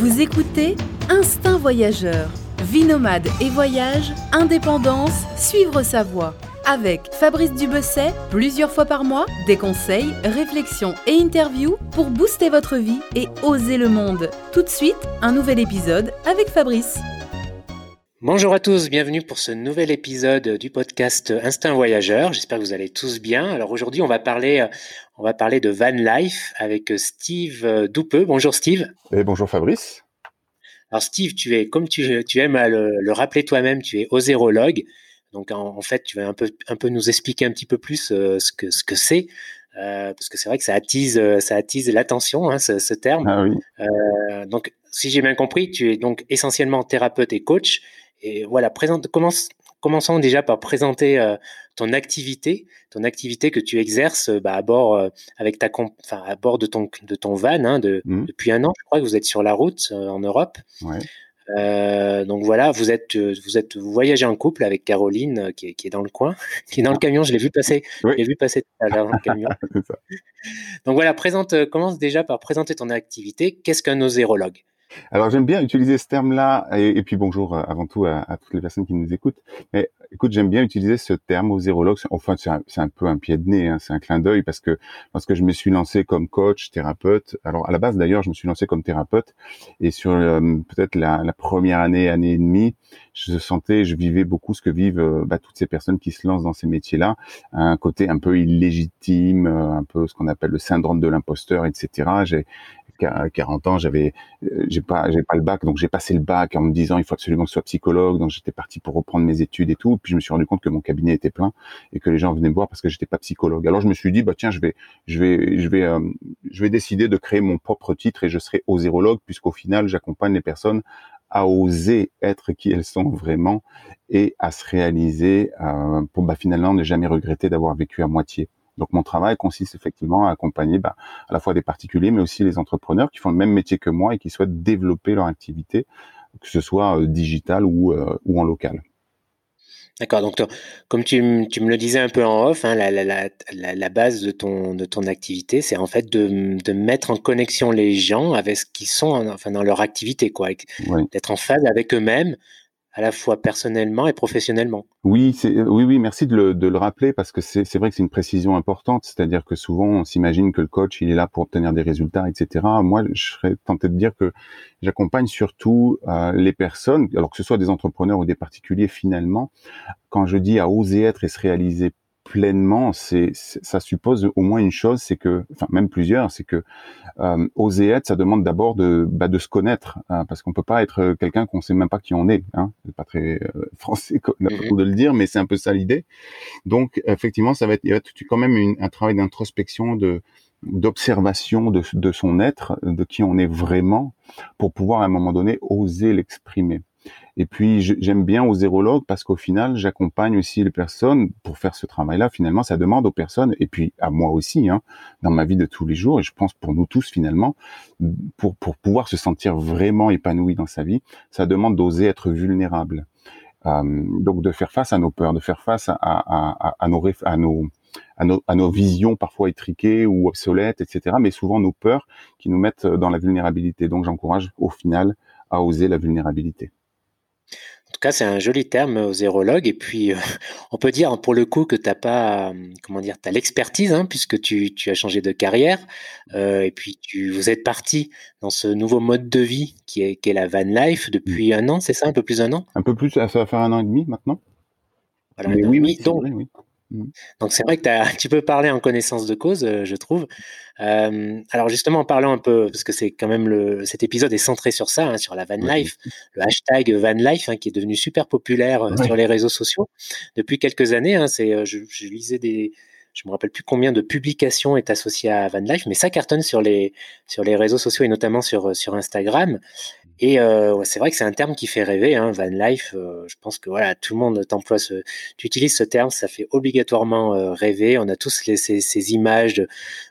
Vous écoutez Instinct Voyageur, vie nomade et voyage, indépendance, suivre sa voie. Avec Fabrice Dubesset, plusieurs fois par mois, des conseils, réflexions et interviews pour booster votre vie et oser le monde. Tout de suite, un nouvel épisode avec Fabrice. Bonjour à tous, bienvenue pour ce nouvel épisode du podcast Instinct Voyageur. J'espère que vous allez tous bien. Alors aujourd'hui, on va parler, on va parler de van life avec Steve Doupeux. Bonjour Steve. Et bonjour Fabrice. Alors Steve, tu es, comme tu, tu aimes le, rappeler toi-même, tu es osérologue. Donc en, fait, tu vas un peu, un peu nous expliquer un petit peu plus euh, ce que ce que c'est. Euh, parce que c'est vrai que ça attise, ça attise l'attention, hein, ce, terme. Ah oui. Euh, donc, si j'ai bien compris, tu es donc essentiellement thérapeute et coach, et voilà, présente, commence, commençons déjà par présenter euh, ton activité, ton activité que tu exerces euh, bah, à bord euh, avec ta, enfin à bord de ton de ton van hein, de, mmh. depuis un an. Je crois que vous êtes sur la route en Europe. Ouais. donc voilà, vous êtes vous êtes vous voyagez en couple avec Caroline qui est, qui est dans le coin, qui est dans le camion. Je l'ai vu passer. Je l'ai vu passer tout à l'heure dans le camion. donc voilà, présente commence déjà par présenter ton activité. Qu'est-ce qu'un osérologue? Alors j'aime bien utiliser ce terme-là, et, puis bonjour euh, avant tout à, toutes les personnes qui nous écoutent. Mais écoute, j'aime bien utiliser ce terme aux zérologues. Enfin, c'est un, peu un pied de nez, hein, c'est un clin d'œil parce que parce que je me suis lancé comme coach, thérapeute. Alors à la base d'ailleurs, je me suis lancé comme thérapeute, et sur euh, peut-être la, première année, année et demie, je sentais, je vivais beaucoup ce que vivent euh, bah, toutes ces personnes qui se lancent dans ces métiers-là, un côté un peu illégitime, un peu ce qu'on appelle le syndrome de l'imposteur, etc. 40 ans, j'avais, euh, j'ai pas, j'ai pas le bac, donc j'ai passé le bac en me disant il faut absolument que je sois psychologue, donc j'étais parti pour reprendre mes études et tout. Puis je me suis rendu compte que mon cabinet était plein et que les gens venaient me voir parce que j'étais pas psychologue. Alors je me suis dit bah tiens, je vais, je vais, je vais, euh, je vais décider de créer mon propre titre et je serai osérologue puisqu'au final j'accompagne les personnes à oser être qui elles sont vraiment et à se réaliser euh, pour bah, finalement ne jamais regretter d'avoir vécu à moitié. Donc mon travail consiste effectivement à accompagner bah, à la fois des particuliers, mais aussi les entrepreneurs qui font le même métier que moi et qui souhaitent développer leur activité, que ce soit euh, digital ou, euh, ou en local. D'accord. Donc, comme tu, me le disais un peu en off, hein, la, base de ton, de ton activité, c'est en fait de, mettre en connexion les gens avec ce qu'ils sont enfin, dans leur activité, quoi, d'être en phase avec eux-mêmes à la fois personnellement et professionnellement. Oui, c'est, oui, oui, merci de le, de le rappeler parce que c'est, c'est vrai que c'est une précision importante. C'est-à-dire que souvent, on s'imagine que le coach, il est là pour obtenir des résultats, etc. Moi, je serais tenté de dire que j'accompagne surtout euh, les personnes, alors que ce soit des entrepreneurs ou des particuliers, finalement, quand je dis à oser être et se réaliser pleinement, c'est ça suppose au moins une chose, c'est que, enfin même plusieurs, c'est que euh, oser être, ça demande d'abord de bah, de se connaître, hein, parce qu'on peut pas être quelqu'un qu'on sait même pas qui on est. Hein, c'est pas très euh, français de le dire, mais c'est un peu ça l'idée. Donc effectivement, ça va être, il y a quand même un travail d'introspection, de d'observation de, de son être, de qui on est vraiment, pour pouvoir à un moment donné oser l'exprimer. Et puis j'aime bien aux zérologues parce qu'au final, j'accompagne aussi les personnes pour faire ce travail-là. Finalement, ça demande aux personnes, et puis à moi aussi, hein, dans ma vie de tous les jours, et je pense pour nous tous finalement, pour, pour pouvoir se sentir vraiment épanoui dans sa vie, ça demande d'oser être vulnérable. Euh, donc de faire face à nos peurs, de faire face à, nos, à, nos, à nos visions parfois étriquées ou obsolètes, etc. Mais souvent nos peurs qui nous mettent dans la vulnérabilité. Donc j'encourage au final à oser la vulnérabilité. En tout cas, c'est un joli terme aux zérologues. Et puis, euh, on peut dire pour le coup que tu n'as pas, comment dire, as l'expertise, hein, puisque tu, tu, as changé de carrière. Euh, et puis, tu, vous êtes parti dans ce nouveau mode de vie qui est, qui est la van life depuis un an, c'est ça Un peu plus d'un an? Un peu plus, ça va faire un an et demi maintenant. Voilà, oui, oui, donc, oui. Mmh. Donc c'est vrai que tu peux parler en connaissance de cause, euh, je trouve. Euh, alors justement, en parlant un peu, parce que c'est quand même le, cet épisode est centré sur ça, hein, sur la van life, le hashtag van life hein, qui est devenu super populaire euh, sur les réseaux sociaux depuis quelques années. Hein, c'est, je, je, lisais des, je me rappelle plus combien de publications est associé à van life, mais ça cartonne sur les sur les réseaux sociaux et notamment sur sur Instagram. Et euh, c'est vrai que c'est un terme qui fait rêver, hein, van life. Euh, je pense que voilà, tout le monde t'emploie ce, tu utilises ce terme, ça fait obligatoirement euh, rêver. On a tous les, ces, ces, images de,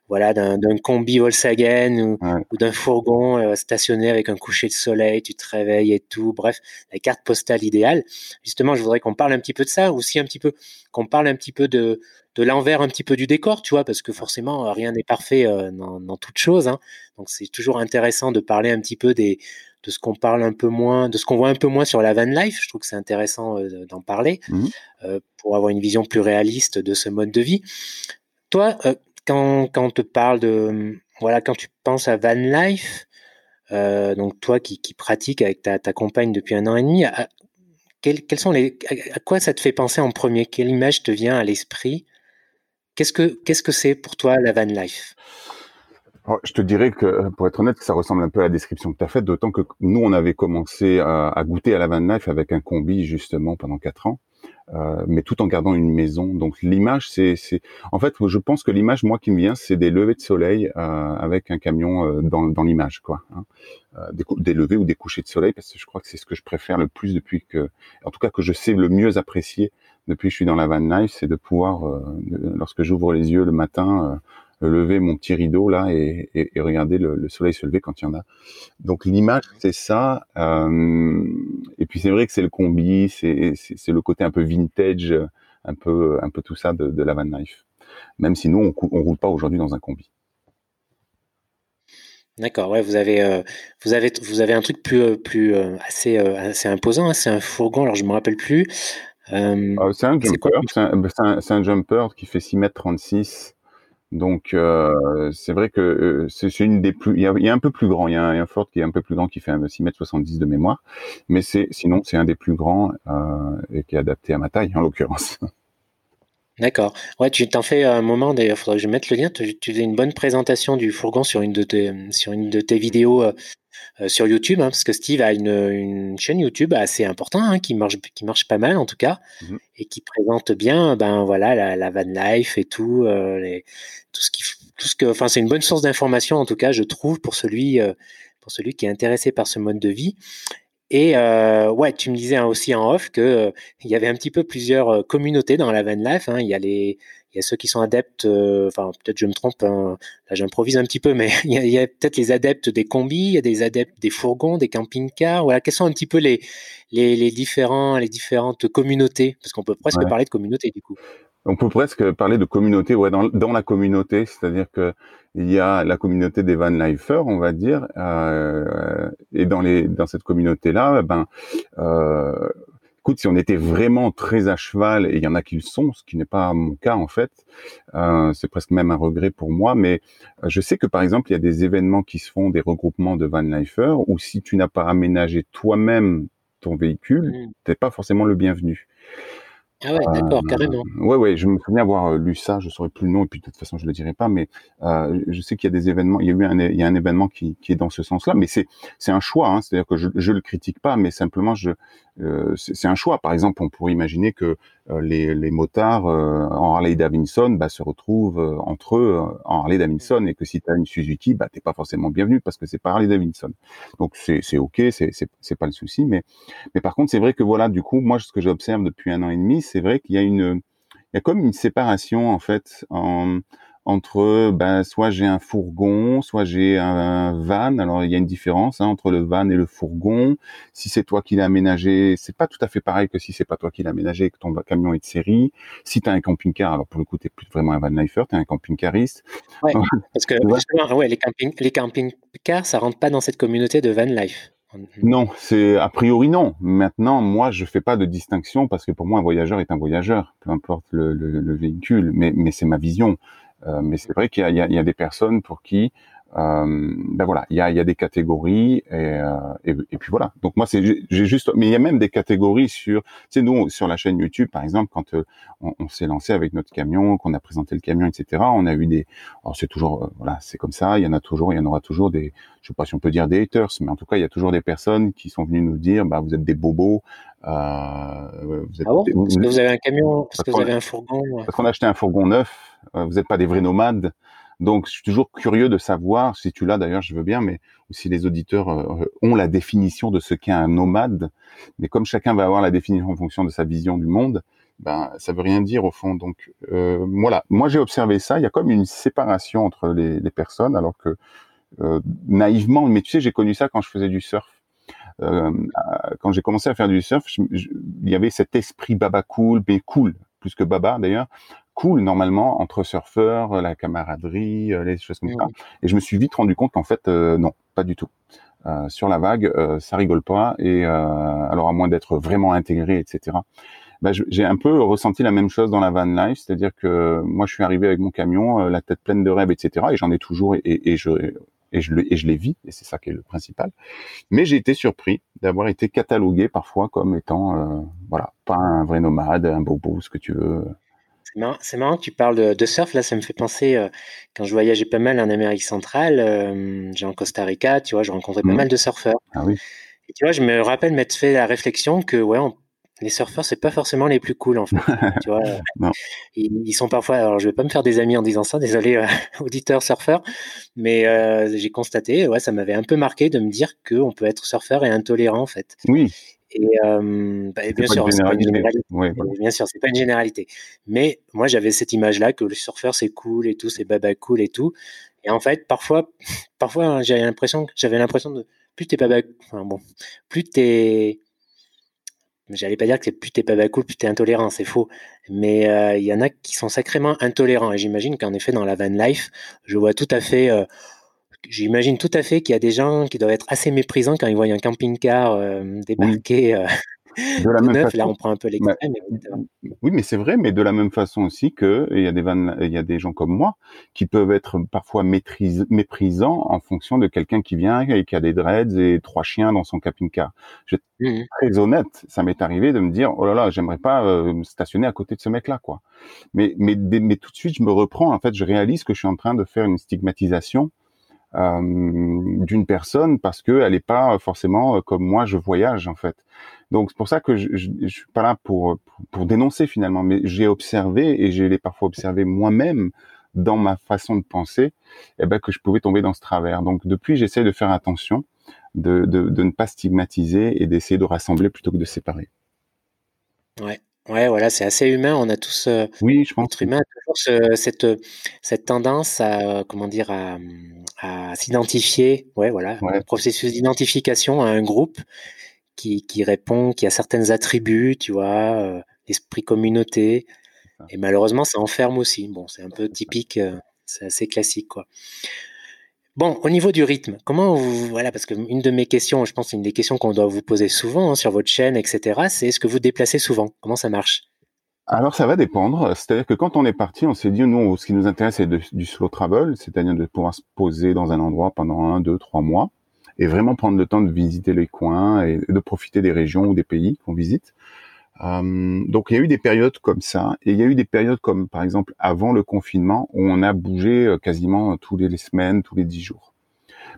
voilà, d'un combi Volkswagen ou, ou d'un fourgon euh, stationné avec un coucher de soleil, tu te réveilles et tout. Bref, la carte postale idéale. Justement, je voudrais qu'on parle un petit peu de ça, aussi un petit peu qu'on parle un petit peu de de l'envers un petit peu du décor, tu vois, parce que forcément rien n'est parfait dans, dans toute chose. Hein. Donc c'est toujours intéressant de parler un petit peu des de ce qu'on parle un peu moins, de ce qu'on voit un peu moins sur la van life. Je trouve que c'est intéressant euh, d'en parler mmh euh, pour avoir une vision plus réaliste de ce mode de vie. Toi, quand, quand on te parle de, voilà, quand tu penses à van life, donc toi qui, qui pratiques avec ta, ta, compagne depuis un an et demi, à, quels, sont les, à quoi ça te fait penser en premier? Quelle image te vient à l'esprit? Qu'est-ce que qu'est-ce que c'est pour toi la van life? Je te dirais que, pour être honnête, ça ressemble un peu à la description que tu as faite, d'autant que nous, on avait commencé à, goûter à la van life avec un combi, justement, pendant quatre ans. Euh, mais tout en gardant une maison. Donc l'image, c'est, en fait, je pense que l'image, moi, qui me vient, c'est des levées de soleil euh, avec un camion euh, dans, dans l'image, quoi. Hein. Euh, des, des, levées ou des couchers de soleil, parce que je crois que c'est ce que je préfère le plus depuis que, en tout cas, que je sais le mieux apprécier depuis que je suis dans la van life, c'est de pouvoir, lorsque j'ouvre les yeux le matin, lever mon petit rideau là et, et, et regarder le, le, soleil se lever quand il y en a. Donc l'image c'est ça. Euh, et puis c'est vrai que c'est le combi, c'est le côté un peu vintage, un peu un peu tout ça de, de la van life. Même si nous on, on roule pas aujourd'hui dans un combi. D'accord, ouais, vous avez, euh, vous avez, vous avez un truc plus, euh, plus euh, assez, assez imposant. Hein, c'est un fourgon. Alors je me rappelle plus. Euh, c'est un jumper. C'est un, un, un, jumper qui fait 6 mètres 36 donc euh, c'est vrai que euh, c'est une des plus. Il y, a, y, a, un peu plus grand. Il y a un, Ford qui est un peu plus grand qui fait 6 mètres 70 de mémoire, mais c'est sinon c'est un des plus grands euh, et qui est adapté à ma taille en l'occurrence. D'accord. Ouais, tu t'en fais un moment d'ailleurs. Faudrait que je mette le lien. Tu, tu faisais une bonne présentation du fourgon sur une de tes sur une de tes vidéos euh, sur YouTube, hein, parce que Steve a une, une chaîne YouTube assez importante, hein, qui marche qui marche pas mal en tout cas, mmh et qui présente bien, ben voilà, la, la van life et tout, euh, les, tout ce qui, tout ce que, enfin c'est une bonne source d'information en tout cas, je trouve pour celui euh, pour celui qui est intéressé par ce mode de vie. Et euh, ouais, tu me disais hein, aussi en off que euh, il y avait un petit peu plusieurs communautés dans la van life. Hein. Il y a les y a ceux qui sont adeptes, euh, enfin peut-être je me trompe, hein, là j'improvise un petit peu, mais il y a, peut-être les adeptes des combis, il y a des adeptes des fourgons, des camping-cars. Voilà, quels sont un petit peu les, les, les différents, les différentes communautés? Parce qu'on peut presque ouais. parler de communauté du coup. On peut presque parler de communauté, ouais, dans, dans la communauté, c'est-à-dire que il y a la communauté des van lifers, on va dire, euh, et dans les dans cette communauté-là, ben euh, écoute, si on était vraiment très à cheval, et il y en a qui le sont, ce qui n'est pas mon cas en fait, euh, c'est presque même un regret pour moi, mais euh, je sais que par exemple, il y a des événements qui se font, des regroupements de van lifers, où si tu n'as pas aménagé toi-même ton véhicule, mmh. t'es pas forcément le bienvenu. Ah ouais, d'accord, euh, carrément. Ouais, ouais, je me souviens avoir lu ça, je saurais plus le nom, et puis de toute façon, je le dirai pas, mais euh, je sais qu'il y a des événements, il y a eu un, il y a un événement qui, qui est dans ce sens-là, mais c'est, c'est un choix, hein, c'est-à-dire que je, je le critique pas, mais simplement, je, euh, c'est un choix. Par exemple, on pourrait imaginer que euh, les, les, motards euh, en Harley Davidson bah, se retrouvent entre eux en Harley Davidson et que si tu as une Suzuki, bah, t'es pas forcément bienvenu parce que c'est pas Harley Davidson. Donc c'est ok, c'est pas le souci, mais mais par contre c'est vrai que voilà, du coup, moi ce que j'observe depuis un an et demi, c'est vrai qu'il y a une il y a comme une séparation en fait en, entre ben, soit j'ai un fourgon, soit j'ai un van. Alors il y a une différence hein, entre le van et le fourgon. Si c'est toi qui l'as aménagé, c'est pas tout à fait pareil que si c'est pas toi qui l'as aménagé que ton camion est de série. Si tu as un camping-car, alors pour le coup tu plus vraiment un van lifer, tu es un camping-cariste. Ouais, parce que justement, ouais, les camping les camping-cars, ça rentre pas dans cette communauté de van life. Non, c'est a priori non. Maintenant, moi, je fais pas de distinction parce que pour moi, un voyageur est un voyageur, peu importe le, le, le véhicule. Mais, mais c'est ma vision. Euh, mais c'est vrai qu'il y, a, des personnes pour qui ben voilà, il y a, y a, des catégories et, euh, et, et, puis voilà. Donc moi c'est j'ai juste, mais il y a même des catégories sur, tu sais nous sur la chaîne YouTube par exemple quand euh, on, on s'est lancé avec notre camion, qu'on a présenté le camion, etc. On a eu des, alors c'est toujours euh, voilà c'est comme ça, il y en a toujours, il y en aura toujours des, je sais pas si on peut dire des haters, mais en tout cas il y a toujours des personnes qui sont venues nous dire bah vous êtes des bobos, euh, vous êtes, ah bon? des, parce que vous avez un camion, parce, parce que vous avez un fourgon. Parce qu'on a acheté un fourgon neuf, vous n'êtes pas des vrais nomades. Donc, je suis toujours curieux de savoir, si tu l'as d'ailleurs, je veux bien, mais si les auditeurs euh, ont la définition de ce qu'est un nomade. Mais comme chacun va avoir la définition en fonction de sa vision du monde, ben ça veut rien dire au fond. Donc euh, voilà, moi j'ai observé ça. Il y a comme une séparation entre les, les personnes, alors que euh, naïvement, mais tu sais, j'ai connu ça quand je faisais du surf. Euh, quand j'ai commencé à faire du surf, il y avait cet esprit baba cool, mais cool, plus que baba d'ailleurs, cool normalement entre surfeurs, la camaraderie, les choses comme ça. Mmh. Et je me suis vite rendu compte qu'en fait, non, pas du tout. sur la vague, ça rigole pas. Et alors à moins d'être vraiment intégré, etc. Bah, j'ai un peu ressenti la même chose dans la van life, c'est-à-dire que moi je suis arrivé avec mon camion, la tête pleine de rêves, etc. Et j'en ai toujours et, et, je et je, et je les vis, et c'est ça qui est le principal. Mais j'ai été surpris d'avoir été catalogué parfois comme étant, euh, voilà, pas un vrai nomade, un bobo, ce que tu veux. C'est marrant, que tu parles de, surf. Là, ça me fait penser, euh, quand je voyageais pas mal en Amérique centrale, euh, j'ai en Costa Rica, tu vois, je rencontrais pas mmh. mal de surfeurs. Ah oui. Et tu vois, je me rappelle m'être fait la réflexion que, ouais, on, les surfeurs, c'est pas forcément les plus cool en fait. tu vois, Ils, sont parfois. Alors, je vais pas me faire des amis en disant ça, désolé, euh, auditeurs surfeurs, mais euh, j'ai constaté, ouais, ça m'avait un peu marqué de me dire qu'on peut être surfeur et intolérant en fait. Oui. Et euh, bah, bien, sûr, c'est pas une généralité. bien sûr, c'est pas une généralité. Mais moi, j'avais cette image-là que le surfeur c'est cool et tout, c'est baba cool et tout. Et en fait, parfois, parfois, hein, j'avais l'impression, j'avais l'impression de plus t'es baba, enfin bon, plus t'es j'allais pas dire que c'est plus t'es pas cool, plus t'es intolérant, c'est faux. Mais euh, il y en a qui sont sacrément intolérants. Et j'imagine qu'en effet, dans la van life, je vois tout à fait, euh, j'imagine tout à fait qu'il y a des gens qui doivent être assez méprisants quand ils voient un camping-car euh, débarquer de la même façon, là on prend un peu l'extrême. Oui, mais c'est vrai, mais de la même façon aussi que il y a des il y a des gens comme moi qui peuvent être parfois méprisants en fonction de quelqu'un qui vient et qui a des dreads et trois chiens dans son camping-car. Je suis mmh très honnête, ça m'est arrivé de me dire oh là là, j'aimerais pas euh, me stationner à côté de ce mec-là, quoi. Mais, mais mais tout de suite je me reprends, en fait, je réalise que je suis en train de faire une stigmatisation euh, d'une personne parce qu'elle n'est pas forcément euh, comme moi je voyage en fait. Donc c'est pour ça que je, je, je, suis pas là pour, pour, dénoncer finalement, mais j'ai observé et je l'ai parfois observé moi-même dans ma façon de penser, eh ben, que je pouvais tomber dans ce travers. Donc depuis, j'essaie de faire attention, de, de, de ne pas stigmatiser et d'essayer de rassembler plutôt que de séparer. Ouais. Ouais, voilà, c'est assez humain. On a tous, euh, oui, je pense, être humain toujours cette, cette tendance à, comment dire, à, à s'identifier, ouais, voilà, un processus d'identification à un groupe qui, qui, répond, qui a certains attributs, tu vois, euh, esprit communauté. Et malheureusement, ça enferme aussi. Bon, c'est un peu typique, euh, c'est assez classique, quoi. Bon, au niveau du rythme, comment vous, voilà, parce que une de mes questions, je pense, une des questions qu'on doit vous poser souvent hein, sur votre chaîne, etc., c'est est-ce que vous déplacez souvent? Comment ça marche? Alors ça va dépendre, c'est-à-dire que quand on est parti, on s'est dit nous, ce qui nous intéresse c'est du slow travel, c'est-à-dire de pouvoir se poser dans un endroit pendant un, deux, trois mois et vraiment prendre le temps de visiter les coins et de profiter des régions ou des pays qu'on visite. Euh, donc il y a eu des périodes comme ça, et il y a eu des périodes comme par exemple avant le confinement où on a bougé euh, quasiment tous les semaines, tous les dix jours.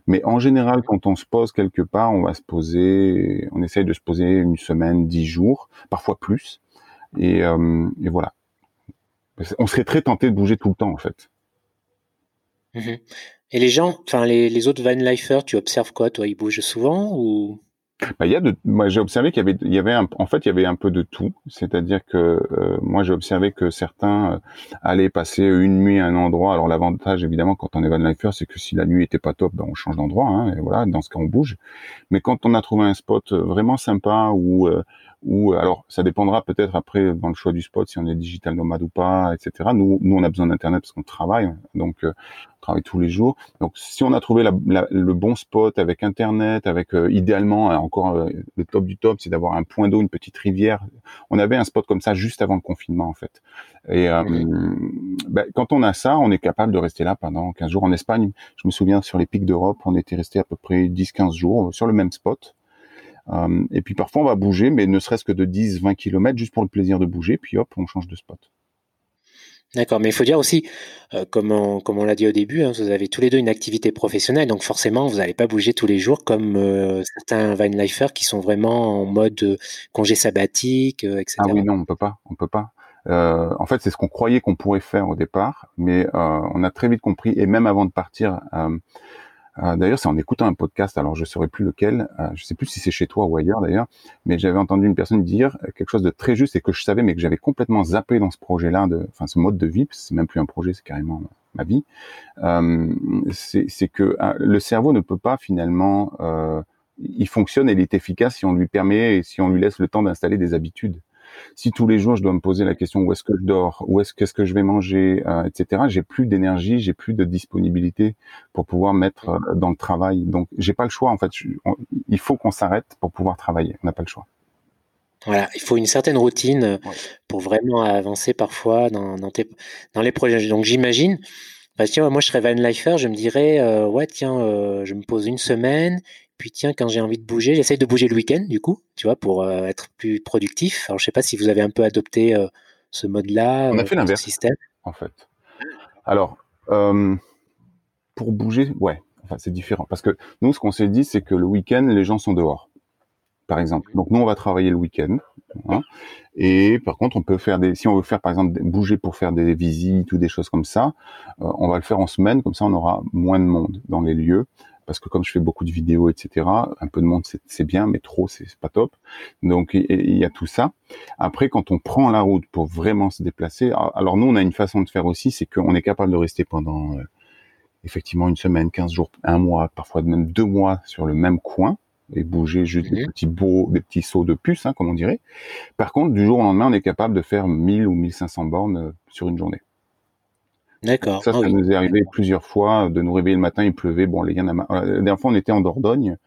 Mais en général, quand on se pose quelque part, on va se poser, on essaye de se poser une semaine, dix jours, parfois plus, et, euh, voilà. On serait très tenté de bouger tout le temps en fait. Mmh et les gens, enfin les, les autres van lifers, tu observes quoi Toi, ils bougent souvent ou? Bah, il y a de, moi j'ai observé qu'il y avait, il y avait un, en fait il y avait un peu de tout, c'est-à-dire que euh, moi j'ai observé que certains euh, allaient passer une nuit à un endroit. Alors l'avantage évidemment quand on est van lifer, c'est que si la nuit était pas top, ben, on change d'endroit, hein, et voilà, dans ce cas on bouge. Mais quand on a trouvé un spot vraiment sympa où ou alors ça dépendra peut-être après dans le choix du spot si on est digital nomade ou pas, etc. Nous, nous on a besoin d'internet parce qu'on travaille, donc euh, on travaille tous les jours. Donc si on a trouvé la, le bon spot avec internet, avec euh, idéalement euh, encore le top du top, c'est d'avoir un point d'eau, une petite rivière. On avait un spot comme ça juste avant le confinement en fait. Et ben, quand on a ça, on est capable de rester là pendant 15 jours. En Espagne, je me souviens sur les pics d'Europe, on était resté à peu près 10-15 jours sur le même spot. Euh, et puis parfois on va bouger, mais ne serait-ce que de 10-20 km juste pour le plaisir de bouger, puis hop, on change de spot. D'accord, mais il faut dire aussi, euh, comme on, comme on l'a dit au début, hein, vous avez tous les deux une activité professionnelle, donc forcément vous n'allez pas bouger tous les jours comme euh, certains Vinelifers qui sont vraiment en mode congé sabbatique, etc. Ah oui, non, on peut pas, on peut pas. en fait, c'est ce qu'on croyait qu'on pourrait faire au départ, mais on a très vite compris, et même avant de partir, euh, d'ailleurs, c'est en écoutant un podcast, alors je ne saurais plus lequel, euh, je ne sais plus si c'est chez toi ou ailleurs d'ailleurs, mais j'avais entendu une personne dire quelque chose de très juste et que je savais, mais que j'avais complètement zappé dans ce projet-là, enfin ce mode de vie, c'est même plus un projet, c'est carrément ma vie. Euh, c'est que le cerveau ne peut pas finalement, il fonctionne et il est efficace si on lui permet et si on lui laisse le temps d'installer des habitudes. Si tous les jours je dois me poser la question où est-ce que je dors, où est-ce qu'est-ce que je vais manger, euh, etc. J'ai plus d'énergie, j'ai plus de disponibilité pour pouvoir mettre euh, dans le travail. Donc j'ai pas le choix en fait. il faut qu'on s'arrête pour pouvoir travailler. On n'a pas le choix. Voilà, il faut une certaine routine euh, pour vraiment avancer parfois dans, dans, tes, dans les projets. Donc j'imagine, bah, tiens, moi je serais Van Lifer, je me dirais, euh, ouais, tiens, euh, je me pose une semaine, puis tiens, quand j'ai envie de bouger, j'essaye de bouger le week-end, du coup, tu vois, pour être plus productif. Alors je sais pas si vous avez un peu adopté ce mode-là. On a fait l'inverse, système. en fait. Alors, pour bouger, ouais, enfin, c'est différent. Parce que nous, ce qu'on s'est dit, c'est que le week-end, les gens sont dehors par exemple. Donc nous, on va travailler le week-end. Hein. et par contre, on peut faire des, si on veut faire par exemple bouger pour faire des visites ou des choses comme ça, euh, on va le faire en semaine. Comme ça, on aura moins de monde dans les lieux. Parce que comme je fais beaucoup de vidéos, etc., un peu de monde c'est bien, mais trop c'est pas top. Donc il y a tout ça. Après, quand on prend la route pour vraiment se déplacer, alors nous on a une façon de faire aussi, c'est qu'on est capable de rester pendant euh, effectivement une semaine, 15 jours, un mois, parfois même deux mois sur le même coin et bouger juste des mhm. petits beaux, des petits sauts de puce, hein, comme on dirait. Par contre, du jour au lendemain, on est capable de faire 1000 ou 1500 bornes euh, sur une journée. D'accord. Ça, ça ah nous est arrivé plusieurs fois de nous réveiller le matin, il pleuvait. Bon, les gars, la dernière fois, on était en Dordogne.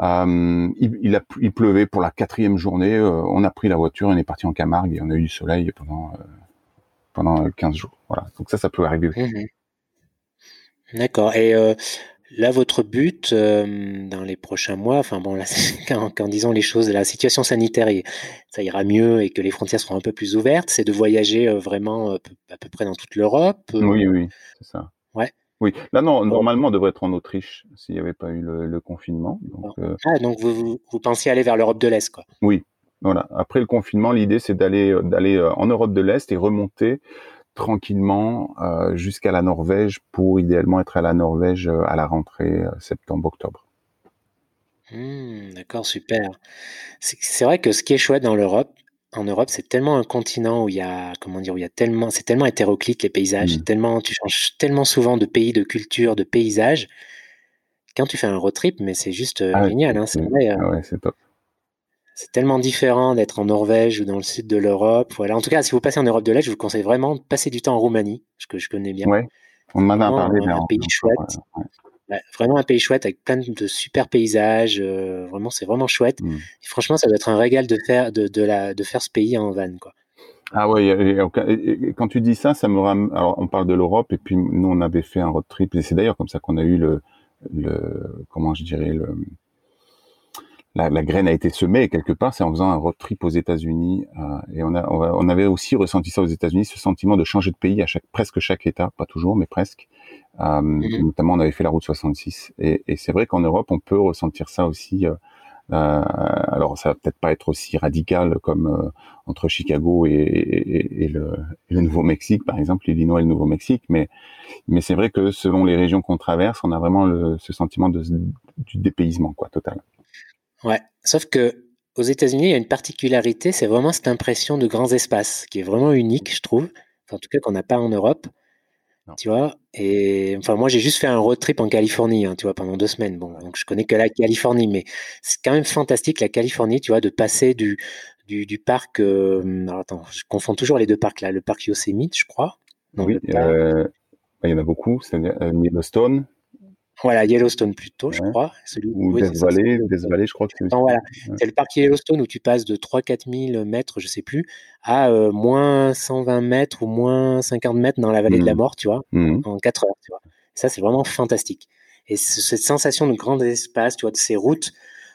Euh, il, a, il pleuvait pour la quatrième journée. Euh, on a pris la voiture, on est parti en Camargue et on a eu du soleil pendant pendant 15 jours. Voilà. Donc ça, ça peut arriver. Mhm. D'accord. Et Là, votre but euh, dans les prochains mois, enfin bon, là, quand, disons les choses, la situation sanitaire, ça ira mieux et que les frontières seront un peu plus ouvertes, c'est de voyager euh, vraiment euh, à peu près dans toute l'Europe. Oui, oui, c'est ça. Ouais. Oui, là, non, normalement, on devrait être en Autriche s'il n'y avait pas eu le, confinement. Donc, ah, donc vous, vous, pensiez aller vers l'Europe de l'Est, quoi. Oui, voilà. Après le confinement, l'idée, c'est d'aller d'aller en Europe de l'Est et remonter tranquillement euh, jusqu'à la Norvège pour idéalement être à la Norvège euh, à la rentrée euh, septembre-octobre. Mmh, d'accord, super. C'est vrai que ce qui est chouette dans l'Europe, en Europe, c'est tellement un continent où il y a, comment dire, où il y a tellement, c'est tellement hétéroclite les paysages, mmh. tellement, tu changes tellement souvent de pays, de culture, de paysages. Quand tu fais un road trip, mais c'est juste ah génial, hein, c'est vrai. Ah ouais, top c'est tellement différent d'être en Norvège ou dans le sud de l'Europe. Voilà. En tout cas, si vous passez en Europe de l'Est, je vous conseille vraiment de passer du temps en Roumanie, que je connais bien. Ouais, on m'en a parlé. Un, pays chouette. vraiment un pays chouette avec plein de super paysages. Euh, vraiment, c'est vraiment chouette. Hmm. franchement, ça doit être un régal de faire, de, de, la, de faire ce pays en van. Quoi. Ah ouais, quand tu dis ça, ça me ramène. Alors, on parle de l'Europe, et puis nous, on avait fait un road trip, et c'est d'ailleurs comme ça qu'on a eu le, le, comment je dirais, le, la, la, graine a été semée quelque part, c'est en faisant un road trip aux États-Unis euh, et on, a, on, avait aussi ressenti ça aux États-Unis, ce sentiment de changer de pays à chaque presque chaque État, pas toujours, mais presque. Euh, mhm. Notamment, on avait fait la route 66 et, et c'est vrai qu'en Europe, on peut ressentir ça aussi. Euh, euh alors, ça va peut-être pas être aussi radical comme euh, entre Chicago et, et, et le, le Nouveau-Mexique, par exemple, l'Illinois et le Nouveau-Mexique, mais mais c'est vrai que selon les régions qu'on traverse, on a vraiment le, ce sentiment de, du dépaysement, quoi, total. Ouais, sauf que aux États-Unis, il y a une particularité, c'est vraiment cette impression de grands espaces qui est vraiment unique, je trouve. en tout cas, qu'on n'a pas en Europe. Tu vois Et enfin, moi, j'ai juste fait un road trip en Californie, hein, tu vois, pendant deux semaines. Bon, donc je connais que la Californie, mais c'est quand même fantastique la Californie, tu vois, de passer du du, du parc. Euh, alors attends, je confonds toujours les deux parcs là. Le parc Yosemite, je crois. oui, euh, il y en a beaucoup. C'est-à-dire euh, Yellowstone, voilà, Yellowstone plutôt, je crois. Celui, Ou Death, Valley, Valley, je crois que c'est. voilà. C'est le parc Yellowstone où tu passes de 3-4 000 mètres, je sais plus, à euh, moins 120 mètres ou moins 50 mètres dans la vallée de la mmh. mort, tu vois, mmh. en 4 heures, tu vois. Ça, c'est vraiment fantastique. Et cette sensation de grand espace, tu vois, de ces routes,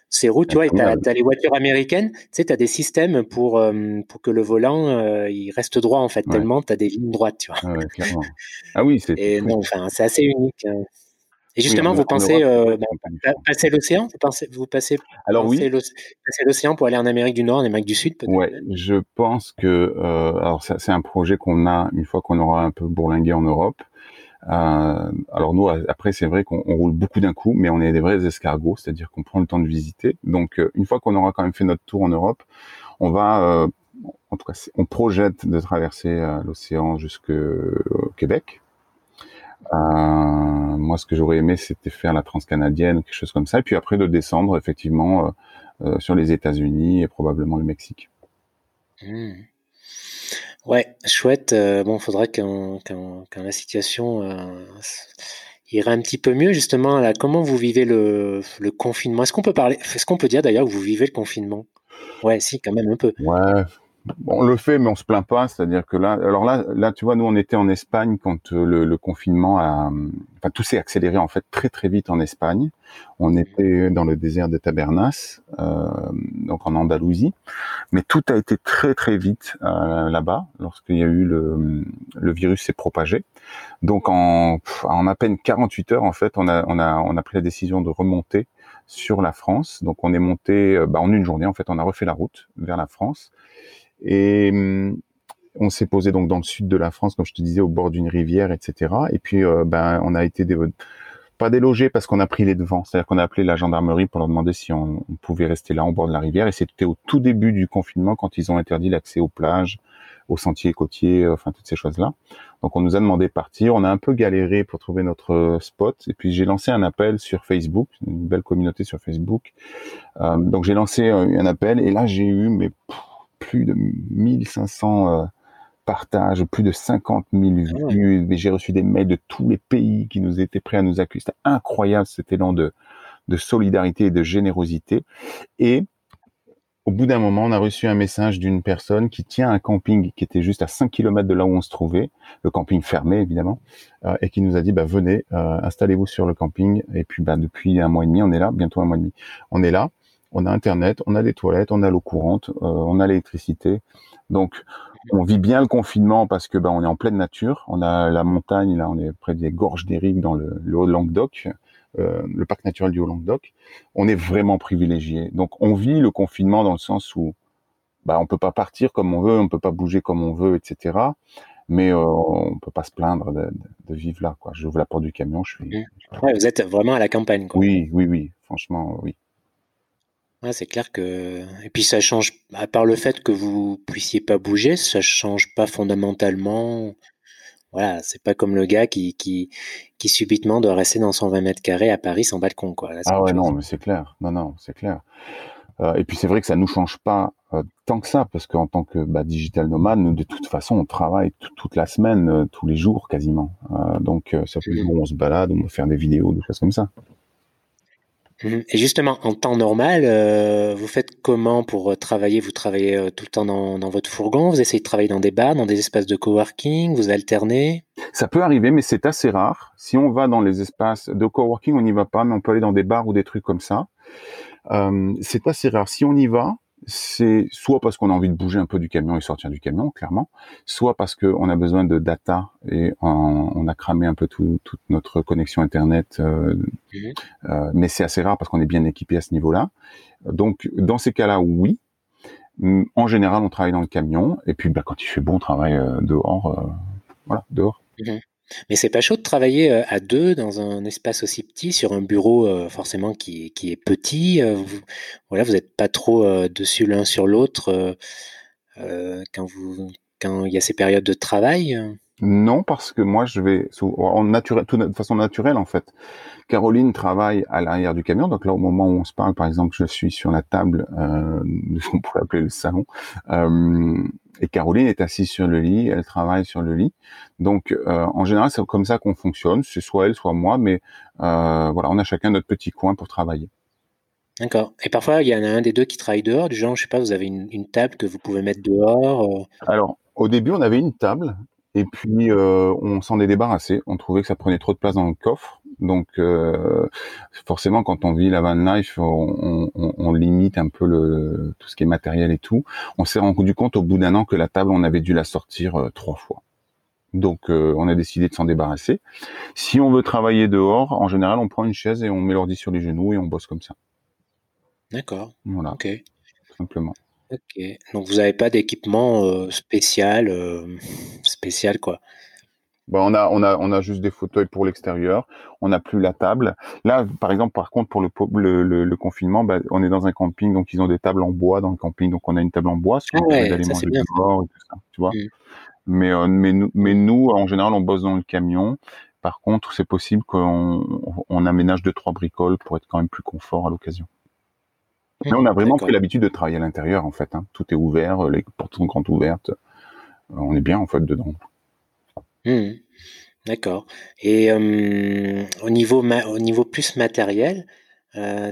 ces routes, tu vois, tu as, les voitures américaines, tu sais, tu as des systèmes pour, euh, pour que le volant, euh, il reste droit, en fait, tellement tu as des lignes droites, tu vois. ah oui, c'est. Et non, enfin, c'est assez unique. Hein. Et justement, vous pensez euh, bah, passer l'océan Vous pensez, vous passez, alors oui, passer l'océan pour aller en Amérique du Nord, en Amérique du Sud, peut-être Ouais, je pense que euh, alors c'est un projet qu'on a une fois qu'on aura un peu bourlingué en Europe. Euh, alors nous, après, c'est vrai qu'on roule beaucoup d'un coup, mais on est des vrais escargots, c'est-à-dire qu'on prend le temps de visiter. Donc, euh, une fois qu'on aura quand même fait notre tour en Europe, on va, euh, en tout cas, on projette de traverser euh, l'océan jusqu'au Québec. Euh, moi, ce que j'aurais aimé, c'était faire la transcanadienne quelque chose comme ça, et puis après de descendre effectivement euh, euh, sur les États-Unis et probablement le Mexique. Mmh. Ouais, chouette. Euh, bon, faudrait quand, la situation euh, ira un petit peu mieux, justement. Là, comment vous vivez le, confinement? Est-ce qu'on peut parler Est-ce qu'on peut dire d'ailleurs que vous vivez le confinement? Ouais, si, quand même un peu. Ouais, on le fait, mais on se plaint pas. C'est-à-dire que là, alors là, là, tu vois, nous, on était en Espagne quand euh, le, confinement a, enfin, tout s'est accéléré en fait très très vite en Espagne. On était dans le désert de Tabernas, euh, donc en Andalousie, mais tout a été très très vite euh, là-bas lorsqu'il y a eu le, le virus s'est propagé. Donc en, en à peine 48 heures, en fait, on a on a on a pris la décision de remonter sur la France. Donc on est monté bah, en une journée. En fait, on a refait la route vers la France. Et hum, on s'est posé donc dans le sud de la France, comme je te disais, au bord d'une rivière, etc. Et puis, euh, ben, on a été pas délogés parce qu'on a pris les devants. C'est-à-dire qu'on a appelé la gendarmerie pour leur demander si on, pouvait rester là au bord de la rivière. Et c'était au tout début du confinement quand ils ont interdit l'accès aux plages, aux sentiers côtiers, euh, enfin toutes ces choses-là. Donc on nous a demandé de partir. On a un peu galéré pour trouver notre euh, spot. Et puis j'ai lancé un appel sur Facebook, une belle communauté sur Facebook. donc j'ai lancé un appel et là j'ai eu mais plus de 1500 euh, partages, plus de 50 000 ah vues. J'ai reçu des mails de tous les pays qui nous étaient prêts à nous accueillir. C'était incroyable cet élan de, de solidarité et de générosité. Et au bout d'un moment, on a reçu un message d'une personne qui tient un camping qui était juste à 5 km de là où on se trouvait, le camping fermé évidemment, euh, et qui nous a dit bah, venez, euh, installez-vous sur le camping. Et puis bah, depuis un mois et demi, on est là, bientôt un mois et demi, on est là on a Internet, on a des toilettes, on a l'eau courante, euh, on a l'électricité. Donc, on vit bien le confinement parce que ben, on est en pleine nature. On a la montagne, là, on est près des gorges d'Éric dans le, Haut-Languedoc, euh, le parc naturel du Haut-Languedoc. On est vraiment privilégié. Donc, on vit le confinement dans le sens où bah, on peut pas partir comme on veut, on peut pas bouger comme on veut, etc. Mais euh, on peut pas se plaindre de, vivre là. Quoi. J'ouvre la porte du camion, je suis. vous êtes vraiment à la campagne. Quoi. Oui, oui, oui. Franchement, oui c'est clair que et puis ça change à part le fait que vous puissiez pas bouger, ça change pas fondamentalement voilà, c'est pas comme le gars qui qui qui subitement doit rester dans son 20 mètres carrés à Paris sans balcon, quoi. ah ouais, non, mais c'est clair. Non, non, c'est clair. Euh, et puis c'est vrai que ça nous change pas euh, tant que ça, parce qu'en tant que bah, digital nomade, nous de toute façon on travaille toute la semaine, euh, tous les jours quasiment. donc ça fait mmh. on se balade, on va faire des vidéos, des choses comme ça. Mhm. Et justement, en temps normal, euh, vous faites comment pour euh, travailler? Vous travaillez euh, tout le temps dans, votre fourgon? Vous essayez de travailler dans des bars, dans des espaces de coworking? Vous alternez? Ça peut arriver, mais c'est assez rare. Si on va dans les espaces de coworking, on n'y va pas, mais on peut aller dans des bars ou des trucs comme ça. c'est assez rare. Si on y va, c'est soit parce qu'on a envie de bouger un peu du camion et sortir du camion, clairement, soit parce qu'on a besoin de data et on, a cramé un peu toute notre connexion Internet. Euh, mmh. euh, mais c'est assez rare parce qu'on est bien équipé à ce niveau-là. Donc, dans ces cas-là, oui. En général, on travaille dans le camion. Et puis, bah, quand il fait bon, on travaille euh, dehors. voilà, dehors. Mmh. Mais c'est pas chaud de travailler euh, à deux dans un espace aussi petit, sur un bureau euh, forcément qui, qui est petit. Euh, vous, voilà, vous n'êtes pas trop dessus l'un sur l'autre quand vous quand il y a ces périodes de travail. Non, parce que moi je vais en naturel, de façon naturelle en fait. Caroline travaille à l'arrière du camion, donc là au moment où on se parle, par exemple, je suis sur la table euh, qu'on pourrait appeler le salon, et Caroline est assise sur le lit, elle travaille sur le lit. Donc euh, en général c'est comme ça qu'on fonctionne, c'est soit elle, soit moi, mais euh, voilà, on a chacun notre petit coin pour travailler. D'accord. Et parfois, il y en a un des deux qui travaille dehors, du genre, je sais pas, vous avez une, une table que vous pouvez mettre dehors. Alors, au début, on avait une table et puis, euh, on s'en est débarrassé. On trouvait que ça prenait trop de place dans le coffre. Donc, euh, forcément, quand on vit la van life, on, on, on, limite un peu le, tout ce qui est matériel et tout. On s'est rendu compte au bout d'un an que la table, on avait dû la sortir euh, trois fois. Donc, euh, on a décidé de s'en débarrasser. Si on veut travailler dehors, en général, on prend une chaise et on met l'ordi sur les genoux et on bosse comme ça. D'accord. Voilà. Ok. simplement. OK. Donc vous n'avez pas d'équipement, spécial, spécial quoi? Bah, on a on a on a juste des fauteuils pour l'extérieur, on n'a plus la table. Là, par exemple, par contre, pour le le confinement, bah, on est dans un camping, donc ils ont des tables en bois dans le camping, donc on a une table en bois, si Ah ouais, ça c'est bien tu vois? Mmh. Mais, euh, mais nous mais nous, en général, on bosse dans le camion. Par contre, c'est possible qu'on on aménage deux trois bricoles pour être quand même plus confort à l'occasion. Mais on a vraiment pris l'habitude de travailler à l'intérieur, en fait. Hein. Tout est ouvert, les portes sont grandes ouvertes. On est bien, en fait, dedans. Mmh. D'accord. Et au niveau au niveau plus matériel,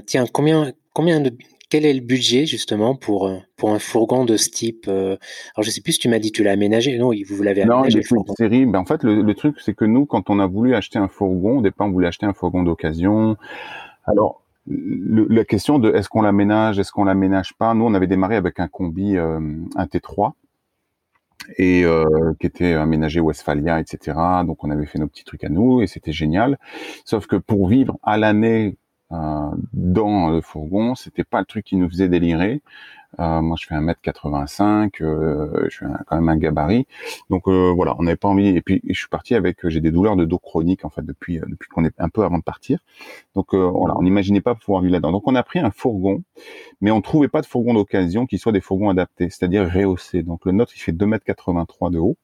tiens, combien combien de quel est le budget justement pour, pour un fourgon de ce type Alors je sais plus si tu m'as dit tu l'as aménagé. Non, vous l'avez Non, aménagé le série. Ben, en fait, le, truc, c'est que nous, quand on a voulu acheter un fourgon, au départ, on voulait acheter un fourgon d'occasion. Alors, la question de est-ce qu'on l'aménage, est-ce qu'on l'aménage pas. Nous, on avait démarré avec un combi, un T3 et euh, qui était aménagé Westphalia, etc. Donc on avait fait nos petits trucs à nous et c'était génial. Sauf que pour vivre à l'année dans le fourgon, c'était pas le truc qui nous faisait délirer. Euh, moi, je fais 1m85, euh, je suis quand même un gabarit. Donc euh, voilà, on n'avait pas envie. Et puis je suis parti avec, j'ai des douleurs de dos chroniques en fait depuis depuis qu'on est un peu avant de partir. Donc voilà, on n'imaginait pas pouvoir vivre là-dedans. Donc on a pris un fourgon, mais on trouvait pas de fourgon d'occasion qui soit des fourgons adaptés, c'est-à-dire rehaussés. Donc le nôtre, il fait 2m83 de haut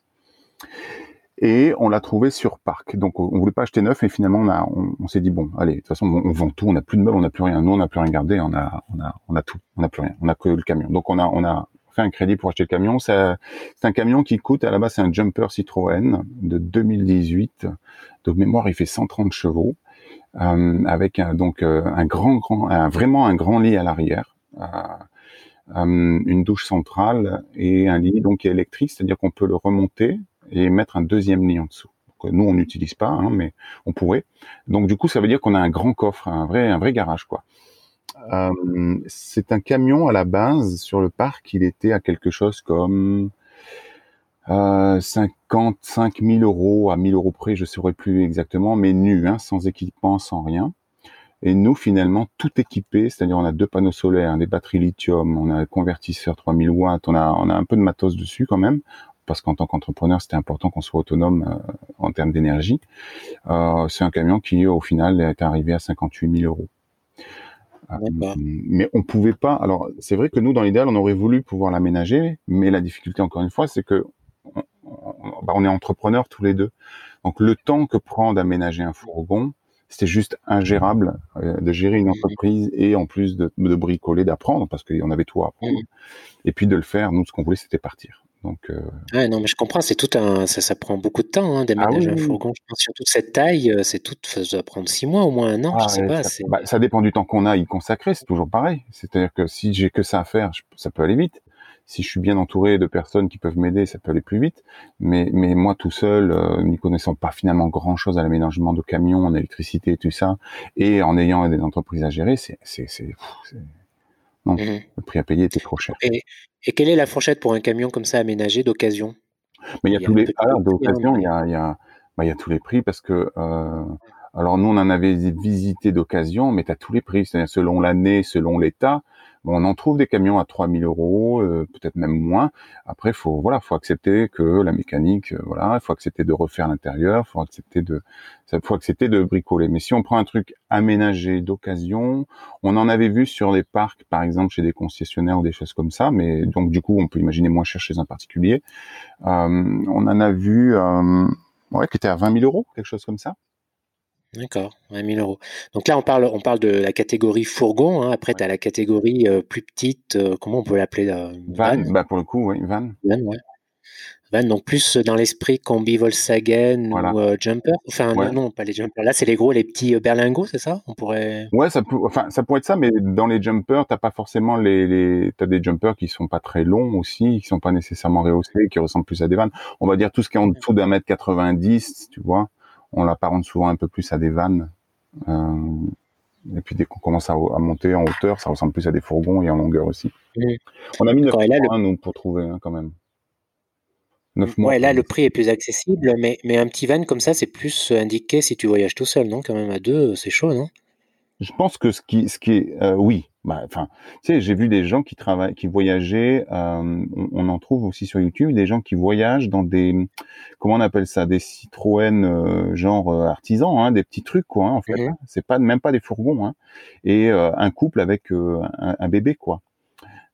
et on l'a trouvé sur Parc. Donc on voulait pas acheter neuf, et finalement on, a, on, s'est dit bon, allez, de toute façon on, vend tout, on n'a plus de meubles, on n'a plus rien. Nous on n'a plus rien gardé, on a, on a, on a tout, on n'a plus rien, on a que le camion. Donc on a, on a fait un crédit pour acheter le camion. C'est un camion qui coûte à la base c'est un Jumper Citroën de 2018. De mémoire il fait 130 chevaux euh, avec un, donc euh, un grand grand, vraiment un grand lit à l'arrière. Euh, une douche centrale et un lit donc électrique, c'est-à-dire qu'on peut le remonter et mettre un deuxième lit en dessous. nous, on n'utilise pas, hein, mais on pourrait. Donc, du coup, ça veut dire qu'on a un grand coffre, un vrai, un vrai garage, quoi. Euh, c'est un camion à la base sur le parc. Il était à quelque chose comme euh, 55 000 euros à 1000 euros près, je ne saurais plus exactement, mais nu, hein, sans équipement, sans rien. Et nous, finalement, tout équipé, c'est-à-dire on a deux panneaux solaires, des batteries lithium, on a un convertisseur 3000 watts, on a, on a un peu de matos dessus quand même parce qu'en tant qu'entrepreneur, c'était important qu'on soit autonome euh, en termes d'énergie. Euh, c'est un camion qui, au final, est arrivé à 58 000 euros. Euh, mais on pouvait pas. Alors, c'est vrai que nous, dans l'idéal, on aurait voulu pouvoir l'aménager, mais la difficulté, encore une fois, c'est que on, bah, est entrepreneurs tous les deux. Donc, le temps que prend d'aménager un fourgon, c'était juste ingérable de gérer une entreprise et en plus de, bricoler, d'apprendre, parce qu'on avait tout à apprendre. Et puis de le faire, nous, ce qu'on voulait, c'était partir. Donc, euh... non, mais je comprends, c'est tout un, ça, ça prend beaucoup de temps hein, d'aménager ah un fourgon. Je pense surtout cette taille, euh, c'est tout, ça doit prendre six mois au moins un an, je ah sais pas. Ça, bah, ça, dépend du temps qu'on a à y consacrer, c'est toujours pareil. C'est-à-dire que si j'ai que ça à faire, ça peut aller vite. Si je suis bien entouré de personnes qui peuvent m'aider, ça peut aller plus vite. Mais, mais moi tout seul, euh, n'y connaissant pas finalement grand-chose à l'aménagement de camions, en électricité tout ça, et en ayant des entreprises à gérer, c'est, mmh le prix à payer était trop cher. Et, quelle est la fourchette pour un camion comme ça aménagé d'occasion? Mais il y a, tous les alors d'occasion, il y a, il y a, bah, il y a tous les prix parce que euh, alors nous on en avait visité d'occasion, mais tu as tous les prix, c'est-à-dire selon l'année, selon l'état on en trouve des camions à 3000 euros, euh, peut-être même moins. Après, faut voilà, faut accepter que la mécanique, euh, voilà, il faut accepter de refaire l'intérieur, faut accepter de, faut accepter de bricoler. Mais si on prend un truc aménagé d'occasion, on en avait vu sur des parcs, par exemple chez des concessionnaires ou des choses comme ça. Mais donc du coup, on peut imaginer moins cher chez un particulier. Euh, on en a vu, ouais, qui était à 20 000 euros, quelque chose comme ça. D'accord, 20 000 euros. Donc là, on parle, on parle de la catégorie fourgon. Hein. Après, tu as la catégorie euh, plus petite, euh, comment on peut l'appeler Van, bah pour le coup, oui, van. Van, ouais. Van, donc plus dans l'esprit combi Volkswagen ou euh, Jumper? Enfin, non, pas les Jumpers. Là, c'est les gros, les petits berlingots, c'est ça? On pourrait. Ouais, ça, peut, enfin, ça pourrait être ça, mais dans les Jumpers, t'as pas forcément les, les... as des Jumpers qui sont pas très longs aussi, qui sont pas nécessairement rehaussés, qui ressemblent plus à des vannes. On va dire tout ce qui est en dessous d'un mètre 90, tu vois on l'apparente souvent un peu plus à des vannes. Euh, et puis dès qu'on commence à, monter en hauteur, ça ressemble plus à des fourgons et en longueur aussi. On a mis 9 mois, nous, pour trouver hein, quand même. 9 mois. Ouais, là, le prix est plus accessible, mais, mais un petit van comme ça, c'est plus indiqué si tu voyages tout seul, non Quand même, à deux, c'est chaud, non? Je pense que ce qui, ce qui est. Euh, oui, bah, enfin, tu sais, j'ai vu des gens qui travaillent, qui voyageaient. Euh, on, en trouve aussi sur YouTube des gens qui voyagent dans des, comment on appelle ça, des Citroën euh, genre euh, artisans, hein, des petits trucs quoi. Hein, en fait, mmh c'est pas même pas des fourgons. Hein, et un couple avec un, bébé quoi.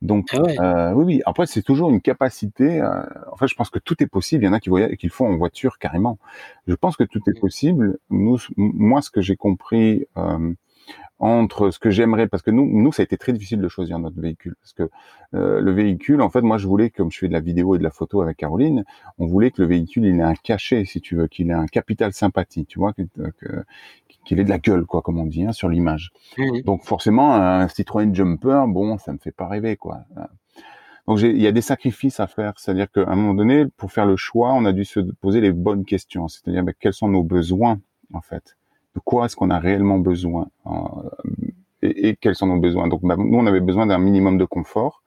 Donc ah oui, oui. Après, c'est toujours une capacité. en fait, je pense que tout est possible. Il y en a qui voyagent, qui le font en voiture carrément. Je pense que tout est mmh. possible. Nous, moi, ce que j'ai compris entre ce que j'aimerais, parce que nous, nous, ça a été très difficile de choisir notre véhicule, parce que euh, le véhicule, en fait, moi, je voulais, comme je fais de la vidéo et de la photo avec Caroline, on voulait que le véhicule, il ait un cachet, si tu veux, qu'il ait un capital sympathie, tu vois, qu'il ait de la gueule, quoi, comme on dit, hein, sur l'image. Mmh Donc, forcément, un Citroën Jumper, bon, ça me fait pas rêver, quoi. Donc, il y a des sacrifices à faire, c'est-à-dire qu'à un moment donné, pour faire le choix, on a dû se poser les bonnes questions, c'est-à-dire ben, quels sont nos besoins, en fait de quoi est-ce qu'on a réellement besoin euh, et, quels sont nos besoins. Donc bah, nous, on avait besoin d'un minimum de confort.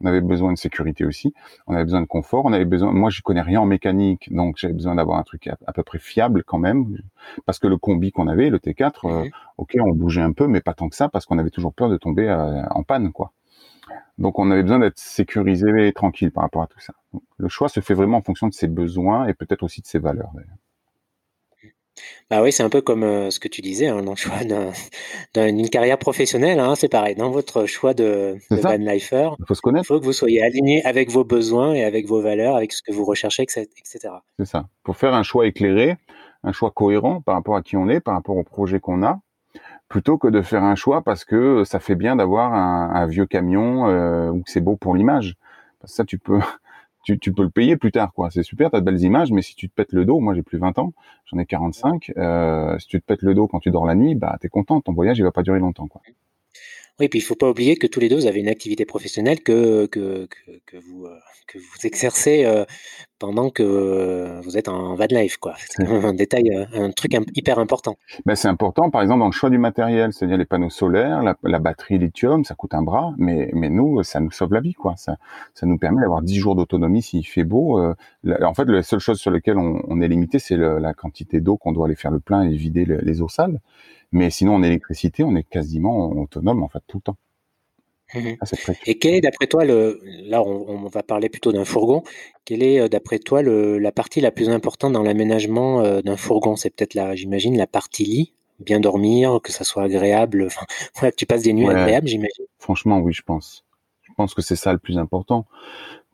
On avait besoin de sécurité aussi. On avait besoin de confort. On avait besoin. Moi, je connais rien en mécanique, donc j'avais besoin d'avoir un truc à, peu près fiable quand même, parce que le combi qu'on avait, le T4, euh, ok, on bougeait un peu, mais pas tant que ça, parce qu'on avait toujours peur de tomber euh, en panne, quoi. Donc, on avait besoin d'être sécurisé et tranquille par rapport à tout ça. le choix se fait vraiment en fonction de ses besoins et peut-être aussi de ses valeurs. Bah oui, c'est un peu comme euh, ce que tu disais, hein, dans le choix d'une carrière professionnelle, hein, c'est pareil. Dans votre choix de, de van lifer, il faut se connaître. Faut que vous soyez aligné avec vos besoins et avec vos valeurs, avec ce que vous recherchez, etc. C'est ça. Pour faire un choix éclairé, un choix cohérent par rapport à qui on est, par rapport au projet qu'on a, plutôt que de faire un choix parce que ça fait bien d'avoir un, vieux camion euh, ou que c'est beau pour l'image. Ça, tu peux, tu, peux le payer plus tard, quoi. C'est super, t'as de belles images, mais si tu te pètes le dos, moi j'ai plus 20 ans, j'en ai 45, euh, si tu te pètes le dos quand tu dors la nuit, bah t'es content, ton voyage il va pas durer longtemps, quoi. Oui, puis il faut pas oublier que tous les deux vous avez une activité professionnelle que, que, que, que vous, euh, que vous exercez euh, pendant que euh, vous êtes en van life, quoi. C'est un détail, un truc hyper important. Ben, c'est important, par exemple, dans le choix du matériel, c'est-à-dire les panneaux solaires, la, batterie lithium, ça coûte un bras, mais, mais nous, ça nous sauve la vie, quoi. Ça, ça nous permet d'avoir 10 jours d'autonomie s'il fait beau. en fait, la seule chose sur laquelle on, on est limité, c'est la quantité d'eau qu'on doit aller faire le plein et vider les eaux sales. Mais sinon, en électricité, on est quasiment autonome en fait tout le temps. Mmh ah, et quel est d'après toi le là on, va parler plutôt d'un fourgon. Quelle est euh, d'après toi le, la partie la plus importante dans l'aménagement euh, d'un fourgon? C'est peut-être la j'imagine la partie lit, bien dormir, que ça soit agréable. Enfin, que tu passes des nuits agréables, j'imagine. Franchement, oui, je pense. Pense que c'est ça le plus important.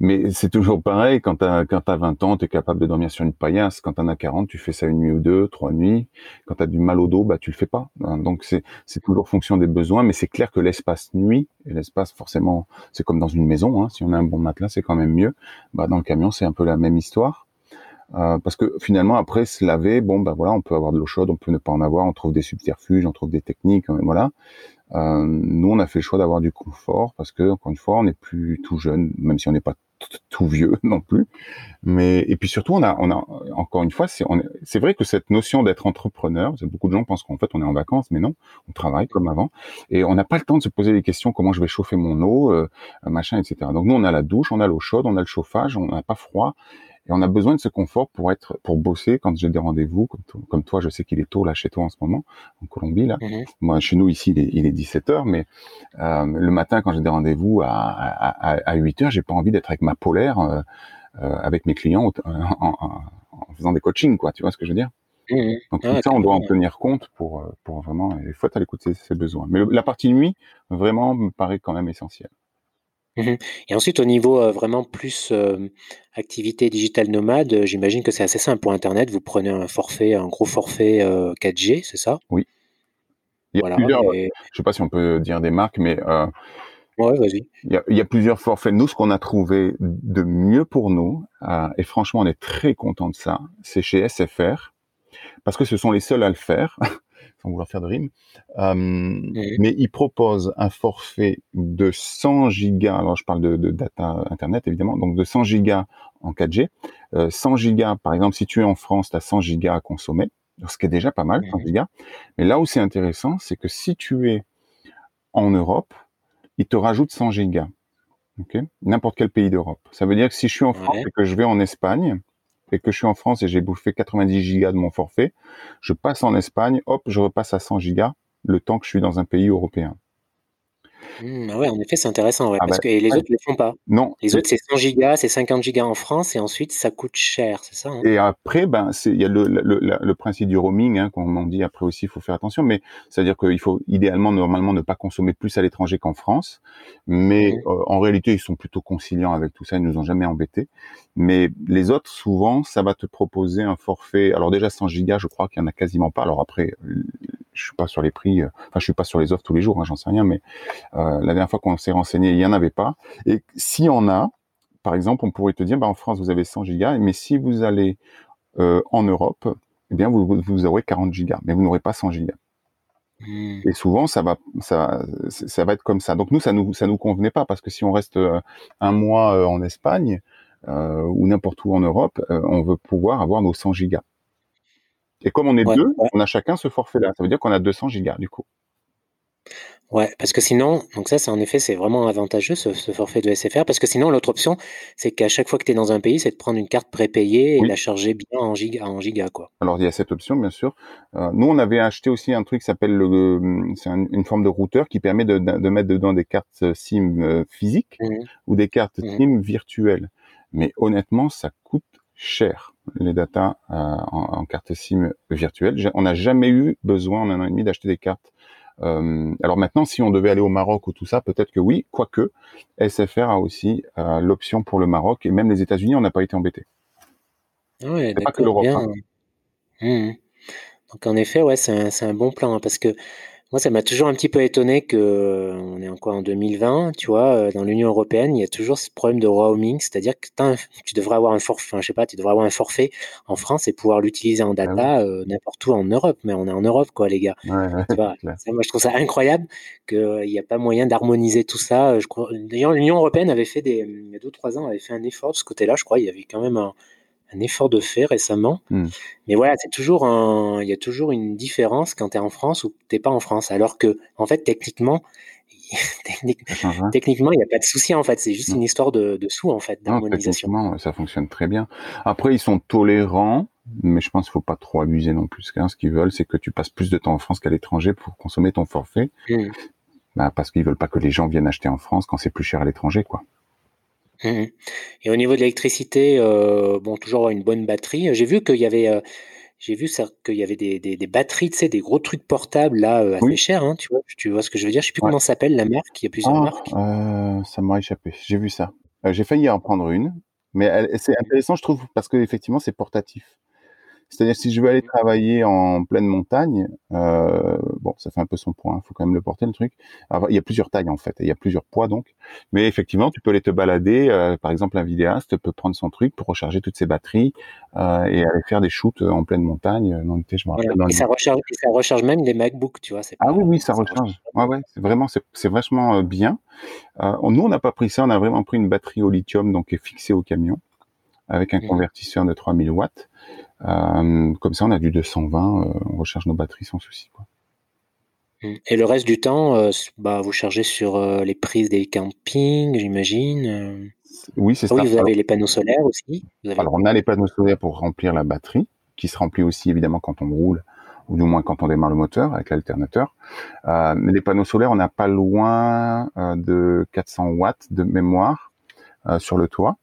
Mais c'est toujours pareil, quand tu as, quand as 20 ans, tu es capable de dormir sur une paillasse. Quand tu en as 40, tu fais ça une nuit ou deux, trois nuits. Quand tu as du mal au dos, bah, tu le fais pas. Hein, donc c'est toujours fonction des besoins, mais c'est clair que l'espace nuit, et l'espace forcément, c'est comme dans une maison, hein, si on a un bon matelas, c'est quand même mieux. Bah, dans le camion, c'est un peu la même histoire. Euh, parce que finalement, après se laver, bon, bah voilà, on peut avoir de l'eau chaude, on peut ne pas en avoir, on trouve des subterfuges, on trouve des techniques, voilà. Euh, nous, on a fait le choix d'avoir du confort parce que, encore une fois, on n'est plus tout jeune, même si on n'est pas tout vieux non plus. Mais et puis surtout, on a, on a encore une fois, c'est vrai que cette notion d'être entrepreneur, beaucoup de gens pensent qu'en fait on est en vacances, mais non, on travaille comme avant et on n'a pas le temps de se poser des questions comment je vais chauffer mon eau, euh, machin, etc. Donc nous, on a la douche, on a l'eau chaude, on a le chauffage, on n'a pas froid et on a besoin de ce confort pour être, pour bosser quand j'ai des rendez-vous, comme, toi, je sais qu'il est tôt là chez toi en ce moment, en Colombie là. Mhm. Moi, chez nous ici, il est, 17 h mais euh, le matin quand j'ai des rendez-vous à, à, à 8 heures, j'ai pas envie d'être avec ma polaire euh, euh, avec mes clients en, faisant des coachings, quoi. Tu vois ce que je veux dire? Mhm. Donc tout ça, on doit en tenir compte pour, pour vraiment. Il faut être à l'écoute de ses, besoins. Mais la partie nuit, vraiment, me paraît quand même essentielle. Mhm. Et ensuite, au niveau euh, vraiment plus euh, activité digitale nomade, euh, j'imagine que c'est assez simple pour Internet. Vous prenez un forfait, un gros forfait 4G, c'est ça? Oui. Il y a plusieurs, je ne sais pas si on peut dire des marques, mais ouais, vas-y. Il, y a, plusieurs forfaits. Nous, ce qu'on a trouvé de mieux pour nous, et franchement, on est très content de ça, c'est chez SFR, parce que ce sont les seuls à le faire. Sans vouloir faire de rime. Euh, mais il propose un forfait de 100 gigas. Alors, je parle de, data internet, évidemment. Donc, de 100 gigas en 4G. 100 euh, gigas, par exemple, si tu es en France, tu as 100 gigas à consommer. Ce qui est déjà pas mal, 100 gigas. Mais là où c'est intéressant, c'est que si tu es en Europe, il te rajoute 100 gigas. Okay N'importe quel pays d'Europe. Ça veut dire que si je suis en France et que je vais en Espagne, et que je suis en France et j'ai bouffé 90 gigas de mon forfait, je passe en Espagne, hop, je repasse à 100 gigas le temps que je suis dans un pays européen. Mmh, ah ouais, en effet, c'est intéressant, ouais, ah parce bah, que les autres ne le font pas. Non. Les autres, c'est 100 gigas, c'est 50 gigas en France, et ensuite, ça coûte cher, c'est ça hein? Et après, ben, il y a le, le, le, principe du roaming, hein, comme on dit, après aussi, il faut faire attention, mais c'est-à-dire qu'il faut idéalement, normalement, ne pas consommer plus à l'étranger qu'en France, mais mmh. euh, en réalité, ils sont plutôt conciliants avec tout ça, ils nous ont jamais embêtés. Mais les autres, souvent, ça va te proposer un forfait. Alors déjà, 100 gigas, je crois qu'il y en a quasiment pas. Alors après, je suis pas sur les prix, euh, enfin, je suis pas sur les offres tous les jours, hein, j'en sais rien, mais la dernière fois qu'on s'est renseigné, il y en avait pas. Et si on a, par exemple, on pourrait te dire, bah, en France, vous avez 100 gigas, mais si vous allez euh, en Europe, eh bien, vous, vous aurez 40 gigas, mais vous n'aurez pas 100 gigas. Hmm. Et souvent, ça va, ça, ça va être comme ça. Donc nous, ça nous, ça nous convenait pas parce que si on reste un mois en Espagne ou n'importe où en Europe, on veut pouvoir avoir nos 100 gigas. Et comme on est deux, on a chacun ce forfait-là. Ça veut dire qu'on a 200 gigas du coup. Ouais, parce que sinon, donc ça, c'est en effet, c'est vraiment avantageux ce, forfait de SFR, parce que sinon, l'autre option, c'est qu'à chaque fois que tu es dans un pays, c'est de prendre une carte prépayée et la charger bien en giga, en giga, quoi. Alors, il y a cette option, bien sûr. Euh, nous, on avait acheté aussi un truc qui s'appelle le, c'est une forme de routeur qui permet de, mettre dedans des cartes euh, SIM euh, physiques mmh. ou des cartes mmh. SIM virtuelles. Mais honnêtement, ça coûte cher les datas euh, en, carte SIM virtuelle. On n'a jamais eu besoin en un an et demi d'acheter des cartes. Euh, alors maintenant, si on devait aller au Maroc ou tout ça, peut-être que oui, quoique SFR a aussi euh, l'option pour le Maroc et même les États-Unis, on n'a pas été embêté. Ouais, pas que l'Europe. Hein. Mmh. Donc en effet, ouais, c'est un, bon plan hein, parce que moi, ça m'a toujours un petit peu étonné que euh, on est encore en 2020, tu vois, euh, dans l'Union européenne, il y a toujours ce problème de roaming, c'est-à-dire que tu devrais avoir un forfait, enfin, je sais pas, tu devrais avoir un forfait en France et pouvoir l'utiliser en ah data euh, n'importe où en Europe, mais on est en Europe, quoi, les gars. moi, je trouve ça incroyable qu'il n'y a pas moyen d'harmoniser tout ça. Je crois, d'ailleurs, l'Union européenne avait fait des, il y a deux trois ans, avait fait un effort de ce côté-là. Je crois, il y avait quand même un, un effort de fait récemment. Hmm. Mais voilà, c'est toujours un, il y a toujours une différence quand tu es en France ou tu n'es pas en France. Alors que, en fait, techniquement, techniquement, il n'y a pas de souci en fait. C'est juste hmm. une histoire de, de sous en fait, d'harmonisation. ça fonctionne très bien. Après, ils sont tolérants, mais je pense qu'il faut pas trop abuser non plus. Ce qu'ils veulent, c'est que tu passes plus de temps en France qu'à l'étranger pour consommer ton forfait. Hmm. Bah, parce qu'ils veulent pas que les gens viennent acheter en France quand c'est plus cher à l'étranger, quoi. Mmh Et au niveau de l'électricité, euh, bon, toujours une bonne batterie. J'ai vu qu'il y avait, euh, j'ai vu qu'il y avait des, des, des, batteries, tu sais, des gros trucs portables là, euh, assez chers, hein, tu vois, tu vois ce que je veux dire? Je sais plus comment s'appelle la marque. Il y a plusieurs ah, marques. ça m'a échappé. J'ai vu ça. j'ai failli en prendre une, mais c'est intéressant, je trouve, parce que effectivement, c'est portatif. C'est-à-dire si je veux aller travailler en pleine montagne, euh, bon, ça fait un peu son poids, il hein, faut quand même le porter le truc. il y a plusieurs tailles en fait, il y a plusieurs poids donc. Mais effectivement, tu peux aller te balader. Euh, par exemple, un vidéaste peut prendre son truc pour recharger toutes ses batteries euh, et aller faire des shoots en pleine montagne. Non, je et, ça recharge, ça recharge même les MacBooks, tu vois. ah oui, oui, ça, recharge. Ouais, ouais, c'est vraiment, c'est vachement bien. nous, on n'a pas pris ça, on a vraiment pris une batterie au lithium donc qui est fixée au camion avec un mmh. convertisseur de 3000 watts. Euh, comme ça, on a du 220, euh, on recharge nos batteries sans souci. Quoi. Et le reste du temps, euh, bah, vous chargez sur les prises des campings, j'imagine Oui, c'est ah ça. Oui, vous avez les panneaux solaires aussi Alors, on a les panneaux solaires pour remplir la batterie, qui se remplit aussi évidemment quand on roule, ou du moins quand on démarre le moteur avec l'alternateur. mais les panneaux solaires, on n'a pas loin de 400 watts de mémoire sur le toit.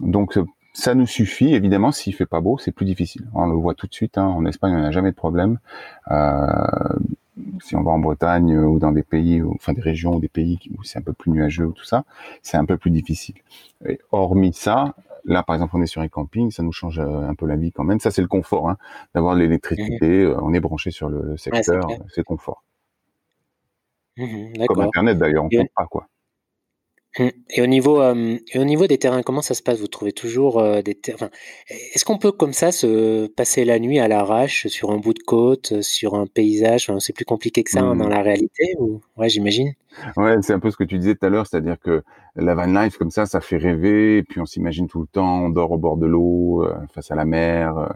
Donc ça nous suffit, évidemment, s'il fait pas beau, c'est plus difficile. On le voit tout de suite, hein. en Espagne, on n'a jamais de problème. Euh, si on va en Bretagne ou dans des pays, enfin des régions ou des pays où c'est un peu plus nuageux ou tout ça, c'est un peu plus difficile. Et hormis ça, là par exemple on est sur un camping, ça nous change euh, un peu la vie quand même. Ça c'est le confort, hein, d'avoir l'électricité, mmh. euh, on est branché sur le secteur, c'est confort. Mmh Comme Internet d'ailleurs, on ne compte pas quoi. Mmh. Et au niveau, euh, et au niveau des terrains, comment ça se passe? Vous trouvez toujours euh, des terrains Est-ce qu'on peut comme ça se passer la nuit à l'arrache sur un bout de côte, sur un paysage? C'est plus compliqué que ça hein, dans mmh. la réalité ou... Ouais, j'imagine. Ouais, c'est un peu ce que tu disais tout à l'heure, c'est-à-dire que la van life comme ça, ça fait rêver, et puis on s'imagine tout le temps, on dort au bord de l'eau, euh, face à la mer.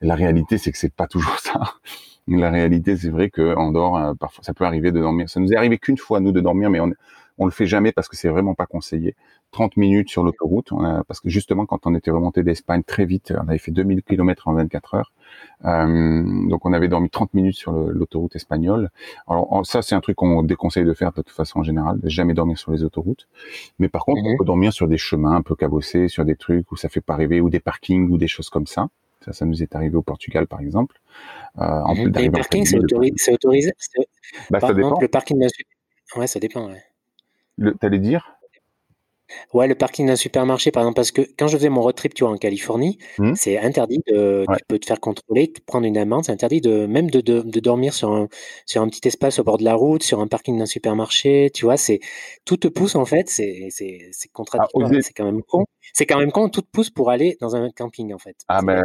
la réalité, c'est que c'est pas toujours ça. La réalité, c'est vrai dehors, euh, parfois, ça peut arriver de dormir. Ça nous est arrivé qu'une fois, nous, de dormir, mais on, on le fait jamais parce que c'est vraiment pas conseillé. 30 minutes sur l'autoroute, parce que justement, quand on était remonté d'Espagne très vite, on avait fait 2000 km en 24 heures. Euh, donc, on avait dormi 30 minutes sur l'autoroute espagnole. Alors, ça, c'est un truc qu'on déconseille de faire de toute façon en général, jamais dormir sur les autoroutes. Mais par contre, on mhm. peut dormir sur des chemins un peu cabossés, sur des trucs où ça fait pas rêver, ou des parkings, ou des choses comme ça. Ça, ça nous est arrivé au Portugal, par exemple. Euh, en plus les parkings, c'est autorisé. Bah, ça dépend. le parking Ouais, ça dépend. Ouais. T'allais dire? Ouais, le parking d'un supermarché, par exemple, parce que quand je faisais mon road trip, tu vois, en Californie, mmh. c'est interdit de, tu peux te faire contrôler, te prendre une amende, c'est interdit de, même de, de, de, dormir sur un, sur un petit espace au bord de la route, sur un parking d'un supermarché, tu vois, c'est, tout te pousse, en fait, c'est, c'est, c'est ah, contradictoire, c'est quand même con. C'est quand même con, tout te pousse pour aller dans un camping, en fait. Ah, ben,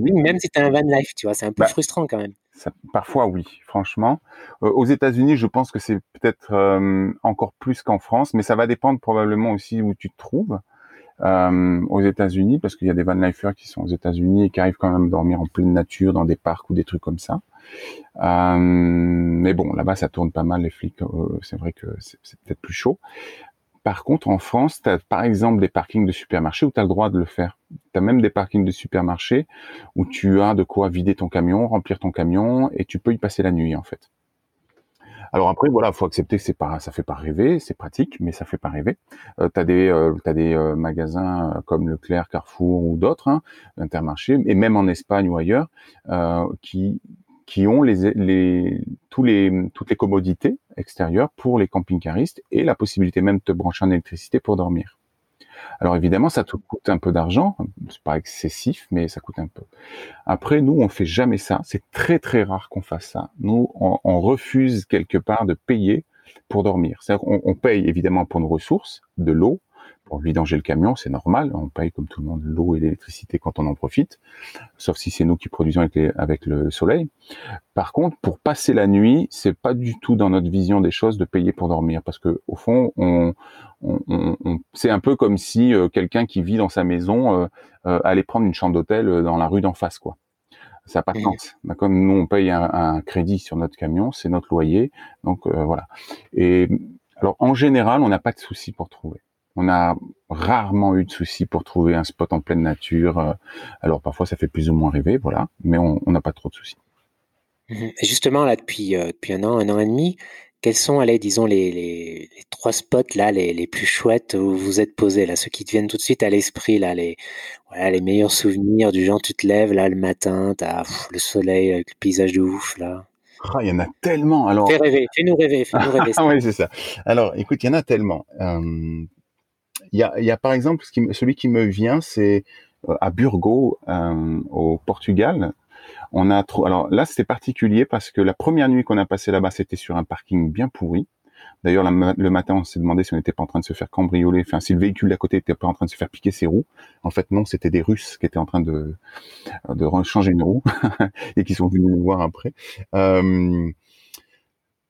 même si tu as un van life, tu vois, c'est un peu bah frustrant quand même parfois, oui, franchement. Euh, aux États-Unis, je pense que c'est peut-être euh, encore plus qu'en France, mais ça va dépendre probablement aussi où tu te trouves. Euh, aux États-Unis, parce qu'il y a des van lifers qui sont aux États-Unis et qui arrivent quand même à dormir en pleine nature, dans des parcs ou des trucs comme ça. mais bon, là-bas, ça tourne pas mal, les flics. c'est vrai que c'est peut-être plus chaud. Par contre, en France, tu as par exemple des parkings de supermarchés où tu as le droit de le faire. Tu as même des parkings de supermarchés où tu as de quoi vider ton camion, remplir ton camion et tu peux y passer la nuit en fait. Alors après, voilà, faut accepter que c'est pas, ça fait pas rêver, c'est pratique, mais ça fait pas rêver. Euh, tu as des, euh, as des euh, magasins comme Leclerc, Carrefour ou d'autres, hein, Intermarché, et même en Espagne ou ailleurs, qui qui ont les, les, tous les, toutes les commodités extérieures pour les camping-caristes et la possibilité même de te brancher en électricité pour dormir. Alors évidemment, ça te coûte un peu d'argent, c'est pas excessif, mais ça coûte un peu. Après, nous, on fait jamais ça. C'est très très rare qu'on fasse ça. Nous, on, refuse quelque part de payer pour dormir. C'est-à-dire qu'on on paye évidemment pour nos ressources, de l'eau, pour vidanger le camion, c'est normal. On paye comme tout le monde l'eau et l'électricité quand on en profite, sauf si c'est nous qui produisons avec, avec, le soleil. Par contre, pour passer la nuit, c'est pas du tout dans notre vision des choses de payer pour dormir, parce que au fond, on, on, on, c'est un peu comme si euh, quelqu'un qui vit dans sa maison euh, euh, allait prendre une chambre d'hôtel dans la rue d'en face, quoi. Ça n'a pas de sens. Comme nous, on paye un, un, crédit sur notre camion, c'est notre loyer, donc voilà. Et alors, en général, on n'a pas de souci pour trouver. On a rarement eu de soucis pour trouver un spot en pleine nature. Euh, alors parfois ça fait plus ou moins rêver, voilà, mais on n'a pas trop de soucis. Justement là depuis euh, depuis un an, un an et demi, quels sont, allez, disons les, les, trois spots là les, les, plus chouettes où vous êtes posés là, ceux qui te viennent tout de suite à l'esprit là, les voilà les meilleurs souvenirs du genre tu te lèves là le matin, t'as le soleil avec le paysage de ouf là. Ah, il y en a tellement. Alors, fais rêver, fais-nous rêver, fais-nous rêver. ah oui, c'est ça. Alors, écoute, il y en a tellement. Euh, y a, y a, par exemple celui qui me vient, c'est euh, à Burgo, euh, au Portugal. On a trop. Alors là, c'était particulier parce que la première nuit qu'on a passé là-bas, c'était sur un parking bien pourri. D'ailleurs, le matin, on s'est demandé si on n'était pas en train de se faire cambrioler, enfin, si le véhicule d'à côté était pas en train de se faire piquer ses roues. En fait, non, c'était des Russes qui étaient en train de, de changer une roue et qui sont venus nous voir après. Euh,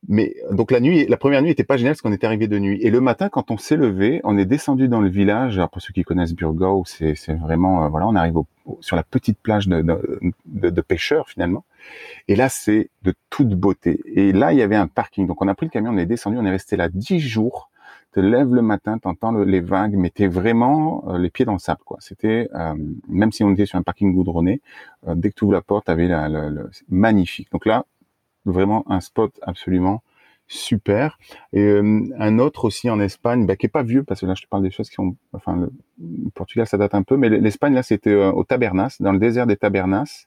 mais donc la nuit, la première nuit était pas géniale parce qu'on était arrivé de nuit. Et le matin, quand on s'est levé, on est descendu dans le village. Alors pour ceux qui connaissent Burgos, c'est vraiment euh, voilà, on arrive sur la petite plage de, de, de, pêcheurs finalement. Et là, c'est de toute beauté. Et là, il y avait un parking. Donc on a pris le camion, on est descendu, on est resté là dix jours. Te lèves le matin, t'entends les vagues, mais vraiment euh, les pieds dans le sable quoi. C'était euh, même si on était sur un parking goudronné, dès que tu ouvres la porte, t'avais la, magnifique. Donc là, vraiment un spot absolument super. Et euh, un autre aussi en Espagne, bah, qui est pas vieux, parce que là je te parle des choses qui sont, enfin le, Portugal ça date un peu, mais l'Espagne là c'était euh, au Tabernas, dans le désert des Tabernas,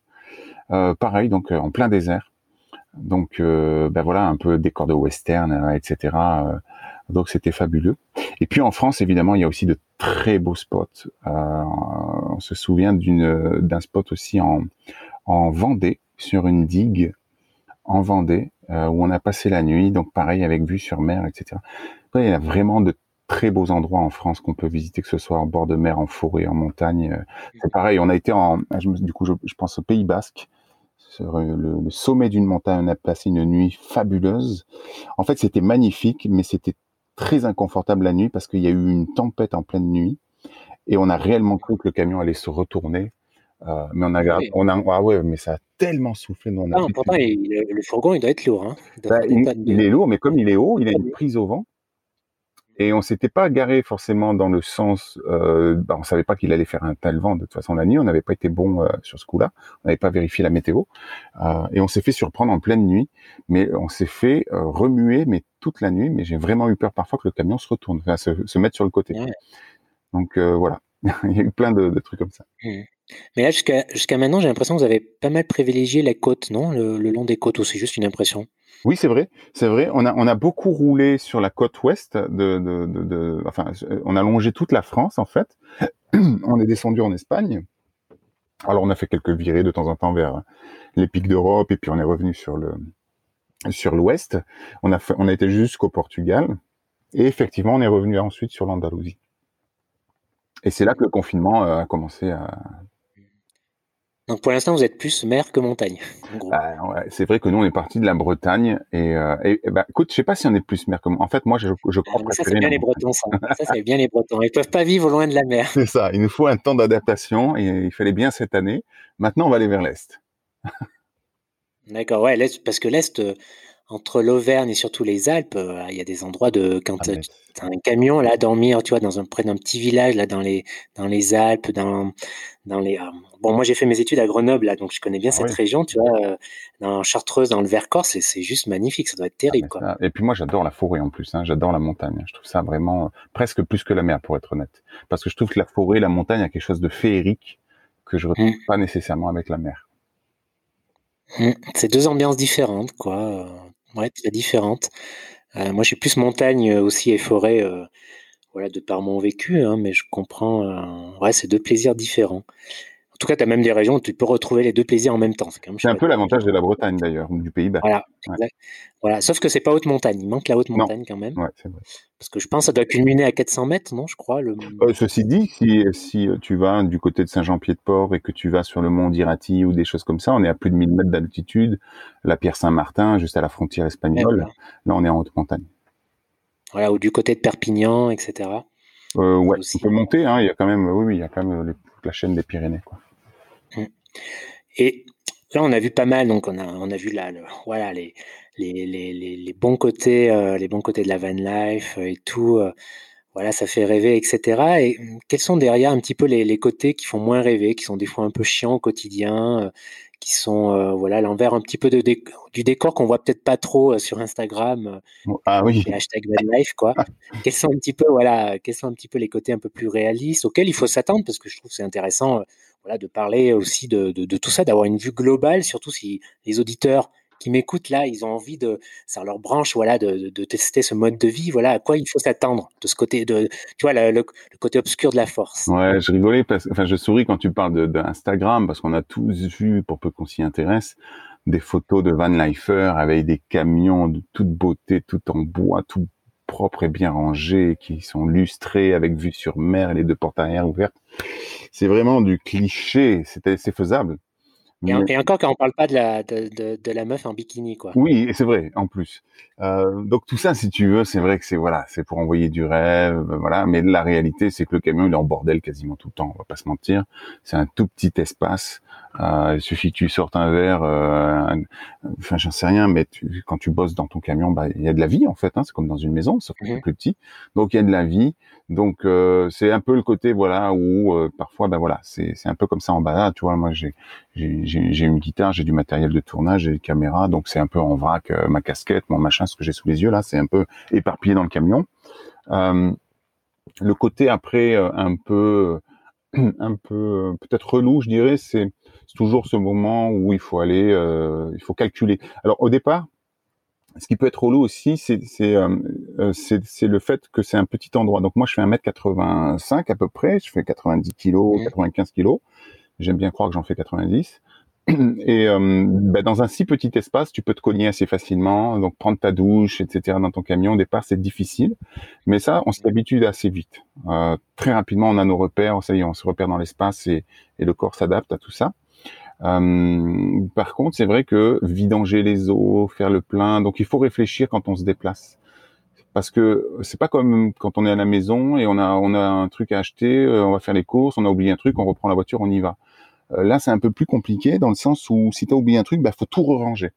euh, pareil donc en plein désert. Donc ben voilà un peu décor de western, etc. donc c'était fabuleux. Et puis en France évidemment il y a aussi de très beaux spots. on se souvient d'une d'un spot aussi en en Vendée sur une digue en Vendée, euh, où on a passé la nuit, donc pareil avec vue sur mer, etc. il y a vraiment de très beaux endroits en France qu'on peut visiter, que ce soit en bord de mer, en forêt, en montagne. Euh. C'est pareil, on a été en, du coup, je, pense au Pays Basque, sur euh, le, sommet d'une montagne, on a passé une nuit fabuleuse. En fait, c'était magnifique, mais c'était très inconfortable la nuit parce qu'il y a eu une tempête en pleine nuit et on a réellement cru que le camion allait se retourner. Euh, mais on a, on a, ah ouais, mais ça a tellement soufflé. Nous, ah, pourtant, le fourgon, il doit être lourd. Hein. Bah, il, est lourd, mais comme il est haut, il a une prise au vent. Et on s'était pas garé forcément dans le sens, euh, bah, on savait pas qu'il allait faire un tel vent de toute façon la nuit. On n'avait pas été bon euh, sur ce coup-là. On n'avait pas vérifié la météo. Euh, et on s'est fait surprendre en pleine nuit. Mais on s'est fait remuer, mais toute la nuit. Mais j'ai vraiment eu peur parfois que le camion se retourne, enfin, se, se mette sur le côté. Donc voilà, il y a eu plein de, de trucs comme ça. Mmh. Mais là, jusqu'à maintenant, j'ai l'impression que vous avez pas mal privilégié la côte, non? Le, long des côtes, ou c'est juste une impression oui, c'est vrai, c'est vrai. On a, on a beaucoup roulé sur la côte ouest de, de, de, enfin, on a longé toute la France en fait. on est descendu en Espagne. Alors, on a fait quelques virées de temps en temps vers les pics d'Europe et puis on est revenu sur le, sur l'ouest. On on a été jusqu'au Portugal et effectivement, on est revenu ensuite sur l'Andalousie. Et c'est là que le confinement euh, a commencé à, donc pour l'instant, vous êtes plus mer que montagne. Bah, c'est vrai que nous, on est parti de la Bretagne et, euh, et, bah, écoute, je sais pas si on est plus mer que En fait, moi, je, je crois que ça c'est bien les Bretons. Ça, ça c'est bien les Bretons. Ils peuvent pas vivre loin de la mer. C'est ça. Il nous faut un temps d'adaptation et il fallait bien cette année. Maintenant, on va aller vers l'est. D'accord, ouais, l'est, parce que l'est, euh, entre l'Auvergne et surtout les Alpes, euh, il y a des endroits de quand ah, tu as un camion là dormir, tu vois, dans un près d'un petit village là dans les dans les Alpes, dans dans les Bon, moi j'ai fait mes études à Grenoble, là, donc je connais bien ah cette région, tu vois, euh, dans Chartreuse, dans le Vercors, c'est juste magnifique, ça doit être terrible. Ah, quoi. Et puis moi j'adore la forêt en plus, hein, j'adore la montagne. Je trouve ça vraiment euh, presque plus que la mer pour être honnête, parce que je trouve que la forêt, la montagne a quelque chose de féerique que je retrouve mmh. pas nécessairement avec la mer. Mmh. C'est deux ambiances différentes, quoi. Euh, ouais, très différentes. moi, je suis plus montagne aussi et forêt, voilà, de par mon vécu, hein, mais je comprends. ouais, c'est deux plaisirs différents. En tout cas, tu as même des régions où tu peux retrouver les deux plaisirs en même temps. C'est un peu l'avantage de la Bretagne d'ailleurs, du Pays-Bas. Voilà, voilà, sauf que c'est pas haute montagne. Il manque la haute montagne quand même. Ouais, vrai. Parce que je pense que ça doit culminer à 400 mètres, non Je crois. Le... Euh, ceci dit, si, si, euh, tu vas du côté de Saint-Jean-Pied-de-Port et que tu vas sur le mont d'Irati ou des choses comme ça, on est à plus de 1000 mètres d'altitude. La Pierre Saint-Martin, juste à la frontière espagnole. Là, on est en haute montagne. Voilà, ou du côté de Perpignan, etc. Euh, ouais, on peut monter. Hein, il y a quand même, oui, oui, il y a quand même la chaîne des Pyrénées. Quoi. Et là, on a vu pas mal, donc on a, on a vu là, voilà, les, les, les, les, bons côtés, euh, les bons côtés de la van life et tout. Euh, voilà, ça fait rêver, etc. Et mmh, quels sont derrière un petit peu les, les, côtés qui font moins rêver, qui sont des fois un peu chiants au quotidien, euh, qui sont voilà l'envers un petit peu de du décor qu'on voit peut-être pas trop sur Instagram. ah oui. Les hashtags life quoi. quels sont un petit peu voilà, quels sont un petit peu les côtés un peu plus réalistes auxquels il faut s'attendre parce que je trouve c'est intéressant voilà de parler aussi de, de, tout ça, d'avoir une vue globale, surtout si les auditeurs qui m'écoutent là, ils ont envie de, ça leur branche, voilà, de, de, tester ce mode de vie, voilà, à quoi il faut s'attendre de ce côté, de, tu vois, le, côté obscur de la force. Ouais, je rigolais parce, enfin, je souris quand tu parles d'Instagram parce qu'on a tous vu, pour peu qu'on s'y intéresse, des photos de van lifer avec des camions de toute beauté, tout en bois, tout propre et bien rangé, qui sont lustrés avec vue sur mer et les deux portes arrière ouvertes. C'est vraiment du cliché, c'est faisable. Et, encore quand on parle pas de la, de, de, la meuf en bikini, quoi. Oui, c'est vrai, en plus. Euh, donc tout ça, si tu veux, c'est vrai que c'est voilà, c'est pour envoyer du rêve, voilà. Mais la réalité, c'est que le camion, il est en bordel quasiment tout le temps. On va pas se mentir. C'est un tout petit espace. Euh, il suffit que tu sortes un verre, euh, enfin j'en sais rien, mais tu, quand tu bosses dans ton camion, bah il y a de la vie en fait. Hein, c'est comme dans une maison, sauf que c'est mmh plus petit. Donc il y a de la vie. Donc euh, c'est un peu le côté voilà où euh, parfois ben voilà c'est c'est un peu comme ça en bas. Tu vois, moi j'ai j'ai j'ai une guitare, j'ai du matériel de tournage, j'ai des caméras, donc c'est un peu en vrac euh, ma casquette, mon machin, ce que j'ai sous les yeux là, c'est un peu éparpillé dans le camion. le côté après un peu un peu peut-être relou, je dirais, c'est toujours ce moment où il faut aller, euh, il faut calculer. Alors au départ, ce qui peut être relou aussi, c'est euh, euh, c'est c'est le fait que c'est un petit endroit. Donc moi, je fais 1m85 à peu près, je fais 90 kg, 95 kg. J'aime bien croire que j'en fais 90. Et euh, ben dans un si petit espace, tu peux te cogner assez facilement, donc prendre ta douche, etc. dans ton camion. Au départ, c'est difficile, mais ça, on s'habitue assez vite. Euh, très rapidement, on a nos repères, ça y est, on se repère dans l'espace et, et, le corps s'adapte à tout ça. Euh, par contre, c'est vrai que vidanger les eaux, faire le plein, donc il faut réfléchir quand on se déplace. Parce que c'est pas comme quand on est à la maison et on a on a un truc à acheter, euh, on va faire les courses, on a oublié un truc, on reprend la voiture, on y va là, c'est un peu plus compliqué dans le sens où si tu as oublié un truc, il bah, faut tout ranger.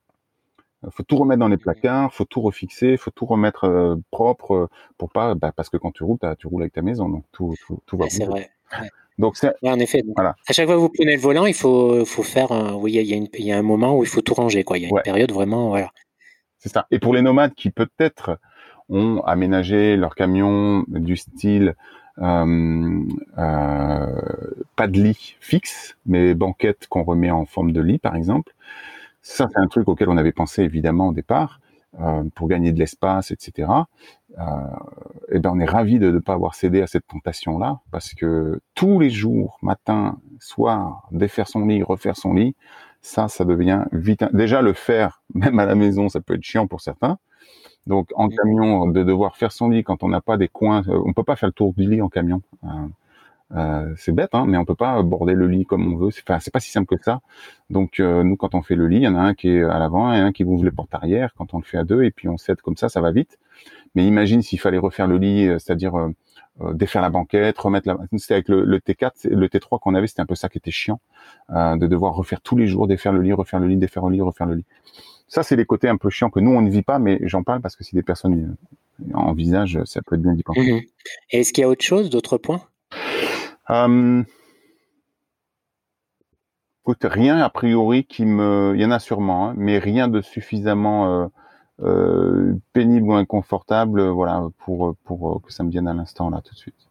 Il faut tout remettre dans les placards, faut tout refixer, faut tout remettre propre pour pas, bah, parce que quand tu roules, tu roules avec ta maison, donc tout, tout, va. c'est vrai. Donc c'est en effet. voilà. À chaque fois que vous prenez le volant, il faut, faut faire. Un, oui, il y, a il y a un moment où il faut tout ranger, quoi. Il y a une période vraiment, voilà. C'est ça. Et pour les nomades qui peut-être ont aménagé leur camion du style euh, euh, pas de lit fixe, mais banquette qu'on remet en forme de lit, par exemple. Ça, c'est un truc auquel on avait pensé évidemment au départ euh, pour gagner de l'espace, etc. Euh, et ben, on est ravi de ne pas avoir cédé à cette tentation-là parce que tous les jours, matin, soir, défaire son lit, refaire son lit, ça, ça devient vite. Déjà le faire, même à la maison, ça peut être chiant pour certains. Donc en mmh. camion, de devoir faire son lit quand on n'a pas des coins, euh, on peut pas faire le tour du lit en camion. Euh, euh, c'est bête, hein, mais on peut pas border le lit comme on veut. Enfin, c'est pas si simple que ça. Donc nous, quand on fait le lit, il y en a un qui est à l'avant et un qui ouvre les portes arrière. Quand on le fait à deux, et puis on cède comme ça, ça va vite. Mais imagine s'il fallait refaire le lit, c'est-à-dire défaire la banquette, remettre la. C'était avec le, le, T4, le T3 qu'on avait, c'était un peu ça qui était chiant, de devoir refaire tous les jours, défaire le lit, refaire le lit, défaire le lit, refaire le lit. Ça, c'est les côtés un peu chiants que nous, on ne vit pas, mais j'en parle parce que si des personnes envisagent, ça peut être bien d'y penser. Mhm. Et est-ce qu'il y a autre chose, d'autres points? Écoute, rien a priori qui me... Il y en a sûrement, hein, mais rien de suffisamment euh, euh, pénible ou inconfortable voilà, pour, pour que ça me vienne à l'instant, là, tout de suite.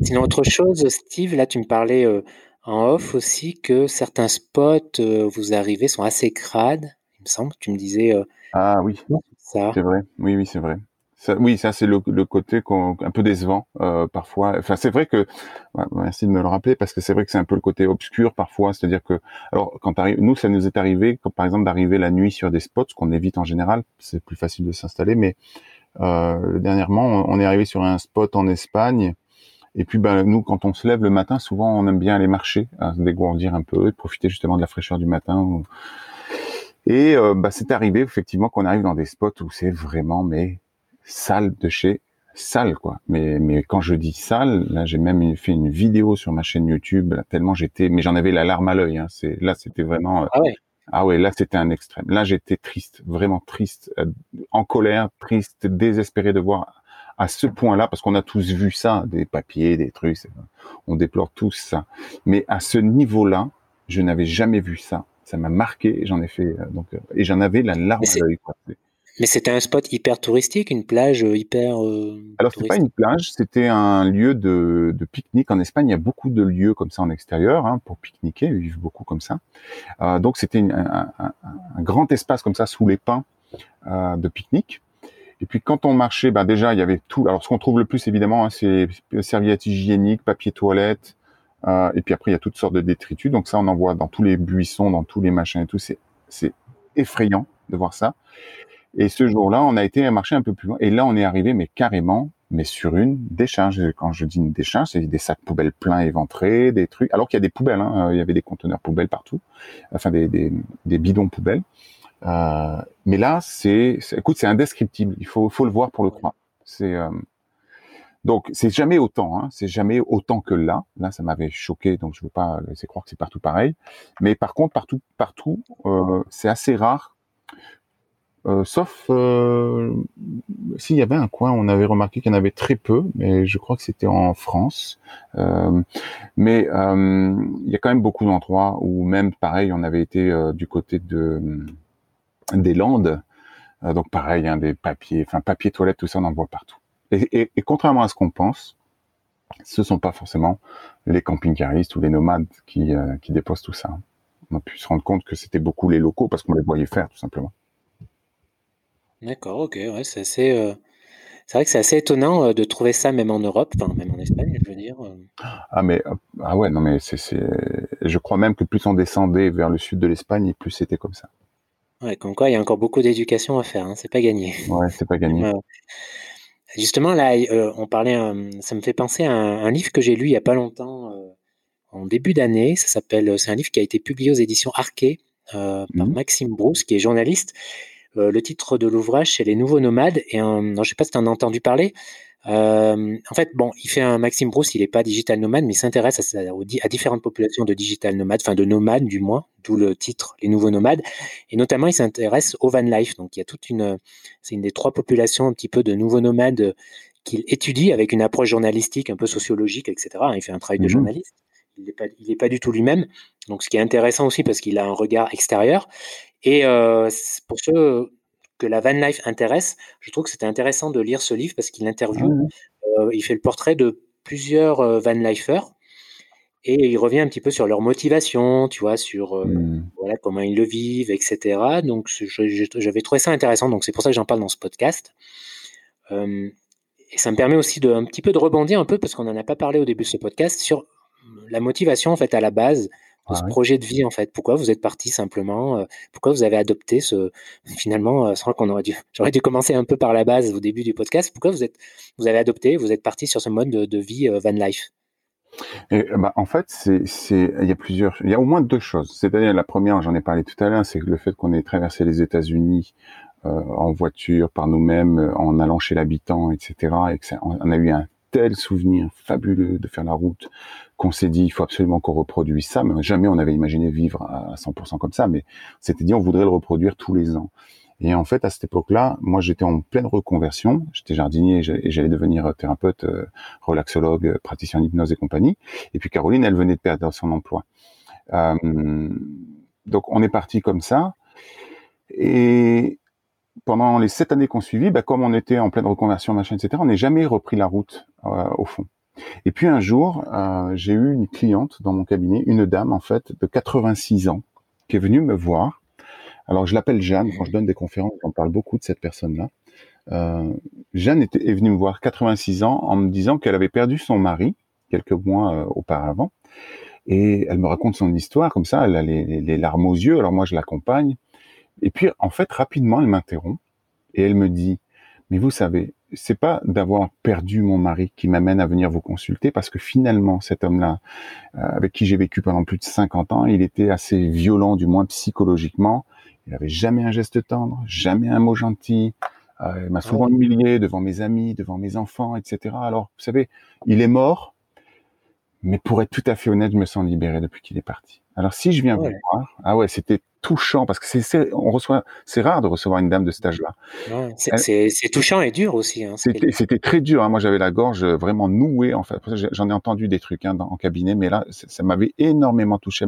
Sinon, autre chose, Steve, là, tu me parlais euh, en off aussi que certains spots, vous arrivez, sont assez crades me semble. Tu me disais. Euh, ah oui. C'est vrai. Oui, oui, c'est vrai. oui, ça c'est le, côté un peu décevant euh, parfois. Enfin, c'est vrai que merci de me le rappeler parce que c'est vrai que c'est un peu le côté obscur parfois. C'est-à-dire que alors quand nous, ça nous est arrivé, par exemple d'arriver la nuit sur des spots, ce qu'on évite en général. C'est plus facile de s'installer, mais euh, dernièrement, on est arrivé sur un spot en Espagne. Et puis, ben, nous, quand on se lève le matin, souvent, on aime bien aller marcher, se dégourdir un peu, et profiter justement de la fraîcheur du matin. Et euh, bah, c'est arrivé effectivement qu'on arrive dans des spots où c'est vraiment mais sale de chez sale quoi. Mais mais quand je dis sale, là j'ai même fait une vidéo sur ma chaîne YouTube tellement j'étais mais j'en avais la larme à l'œil. Hein. C'est là c'était vraiment euh, ah ouais. Ah ouais, là c'était un extrême. Là j'étais triste, vraiment triste, euh, en colère, triste, désespéré de voir à ce point-là, parce qu'on a tous vu ça, des papiers, des trucs, on déplore tous ça. Mais à ce niveau-là, je n'avais jamais vu ça ça m'a marqué. J'en ai fait euh, donc euh, et j'en avais la larme à l'œil. Mais c'était un spot hyper touristique, une plage euh, hyper. Alors c'est pas une plage, c'était un lieu de, de, pique-nique en Espagne. Il y a beaucoup de lieux comme ça en extérieur hein, pour pique-niquer. Ils vivent beaucoup comme ça. Euh, donc c'était un, un, un, grand espace comme ça sous les pins euh, de pique-nique. Et puis quand on marchait, ben déjà il y avait tout. Alors ce qu'on trouve le plus évidemment, hein, c'est serviettes hygiéniques, papier toilette, euh, et puis après, il y a toutes sortes de détritus. Donc ça, on en voit dans tous les buissons, dans tous les machins et tout. C'est, effrayant de voir ça. Et ce jour-là, on a été marcher un peu plus loin. Et là, on est arrivé, mais carrément, mais sur une décharge. Quand je dis une décharge, c'est des sacs poubelles pleins éventrés, des trucs. Alors qu'il y a des poubelles, hein. il y avait des conteneurs poubelles partout, enfin des, des, des bidons poubelles. Euh, mais là, c'est, écoute, c'est indescriptible. Il faut, faut le voir pour le croire. C'est, euh, donc c'est jamais autant, hein, c'est jamais autant que là. Là, ça m'avait choqué, donc je veux pas laisser croire que c'est partout pareil. Mais par contre, partout, partout, euh, c'est assez rare. Euh, sauf euh, s'il y avait un coin, on avait remarqué qu'il y en avait très peu, mais je crois que c'était en France. Euh, mais il y a quand même beaucoup d'endroits où même pareil, on avait été du côté de des Landes. donc pareil, hein, des papiers, enfin papier toilette, tout ça, on en voit partout. Et, contrairement à ce qu'on pense, ce sont pas forcément les camping-caristes ou les nomades qui, euh, qui déposent tout ça. On a pu se rendre compte que c'était beaucoup les locaux parce qu'on les voyait faire, tout simplement. D'accord, ok, ouais, c'est assez. Euh, c'est vrai que c'est assez étonnant euh, de trouver ça même en Europe, enfin même en Espagne, je veux dire. Ah mais ah ouais, non mais c'est, je crois même que plus on descendait vers le sud de l'Espagne, plus c'était comme ça. Ouais, comme quoi il y a encore beaucoup d'éducation à faire, hein, c'est pas gagné. Ouais, c'est pas gagné. Justement, là, euh, on parlait, euh, ça me fait penser à un, livre que j'ai lu il y a pas longtemps, euh, en début d'année. Ça s'appelle, c'est un livre qui a été publié aux éditions Arquet par mmh. Maxime Brousse, qui est journaliste. le titre de l'ouvrage, c'est Les Nouveaux Nomades. Et je ne sais pas si tu en as entendu parler. Euh, en fait, bon, il fait un Maxime Brousse, il n'est pas digital nomade, mais il s'intéresse à, à, différentes populations de digital nomades, enfin de nomades du moins, d'où le titre Les Nouveaux Nomades. Et notamment, il s'intéresse au van life. Donc, il y a toute une, c'est une des trois populations un petit peu de nouveaux nomades qu'il étudie avec une approche journalistique, un peu sociologique, etc. Il fait un travail de mmh journaliste. Il n'est pas, pas du tout lui-même. Donc, ce qui est intéressant aussi parce qu'il a un regard extérieur. Et euh, pour ceux que la van life intéresse, je trouve que c'était intéressant de lire ce livre parce qu'il interviewe, ah euh, il fait le portrait de plusieurs euh, van lifers et il revient un petit peu sur leur motivation, tu vois, sur euh, mmh. voilà comment ils le vivent, etc. Donc j'avais trouvé ça intéressant, donc c'est pour ça que j'en parle dans ce podcast. et ça me permet aussi de un petit peu de rebondir un peu parce qu'on n'en a pas parlé au début de ce podcast sur la motivation en fait à la base ce ah projet de vie en fait Pourquoi vous êtes parti simplement euh, Pourquoi vous avez adopté ce finalement euh, qu'on aurait dû j'aurais dû commencer un peu par la base au début du podcast. Pourquoi vous êtes vous avez adopté vous êtes parti sur ce mode de, vie euh, van life? Et, bah, en fait, c'est, il y a plusieurs, il y a au moins deux choses. C'est-à-dire, la première, j'en ai parlé tout à l'heure, c'est le fait qu'on ait traversé les États-Unis en voiture par nous-mêmes, en allant chez l'habitant, etc. Et que on a eu un tel souvenir fabuleux de faire la route qu'on s'est dit il faut absolument qu'on reproduise ça. Mais jamais on avait imaginé vivre à 100% comme ça, mais c'était dit on voudrait le reproduire tous les ans. Et en fait, à cette époque-là, moi, j'étais en pleine reconversion. J'étais jardinier et j'allais devenir thérapeute, euh, relaxologue, praticien d'hypnose et compagnie. Et puis Caroline, elle venait de perdre son emploi. Euh, donc, on est parti comme ça. Et pendant les sept années qu'on suivit, bah, comme on était en pleine reconversion, machin, etc., on n'est jamais repris la route euh, au fond. Et puis un jour, euh, j'ai eu une cliente dans mon cabinet, une dame en fait de 86 ans, qui est venue me voir. Alors je l'appelle Jeanne. Quand je donne des conférences, j'en parle beaucoup de cette personne-là. Euh, Jeanne est venue me voir 86 ans en me disant qu'elle avait perdu son mari quelques mois auparavant. Et elle me raconte son histoire comme ça. Elle a les larmes aux yeux. Alors moi je l'accompagne. Et puis, en fait, rapidement, elle m'interrompt et elle me dit, mais vous savez, c'est pas d'avoir perdu mon mari qui m'amène à venir vous consulter parce que finalement, cet homme-là, euh, avec qui j'ai vécu pendant plus de 50 ans, il était assez violent, du moins psychologiquement. Il n'avait jamais un geste tendre, jamais un mot gentil. Euh, il m'a souvent humilié devant mes amis, devant mes enfants, etc. Alors, vous savez, il est mort, mais pour être tout à fait honnête, je me sens libéré depuis qu'il est parti. Alors si je viens vous voir, ah ouais, c'était touchant parce que c'est on reçoit, c'est rare de recevoir une dame de cet âge-là. c'est touchant et dur aussi. Hein, c'était très dur. Hein. Moi, j'avais la gorge vraiment nouée. En fait, j'en ai entendu des trucs hein, en cabinet, mais là, ça m'avait énormément touché.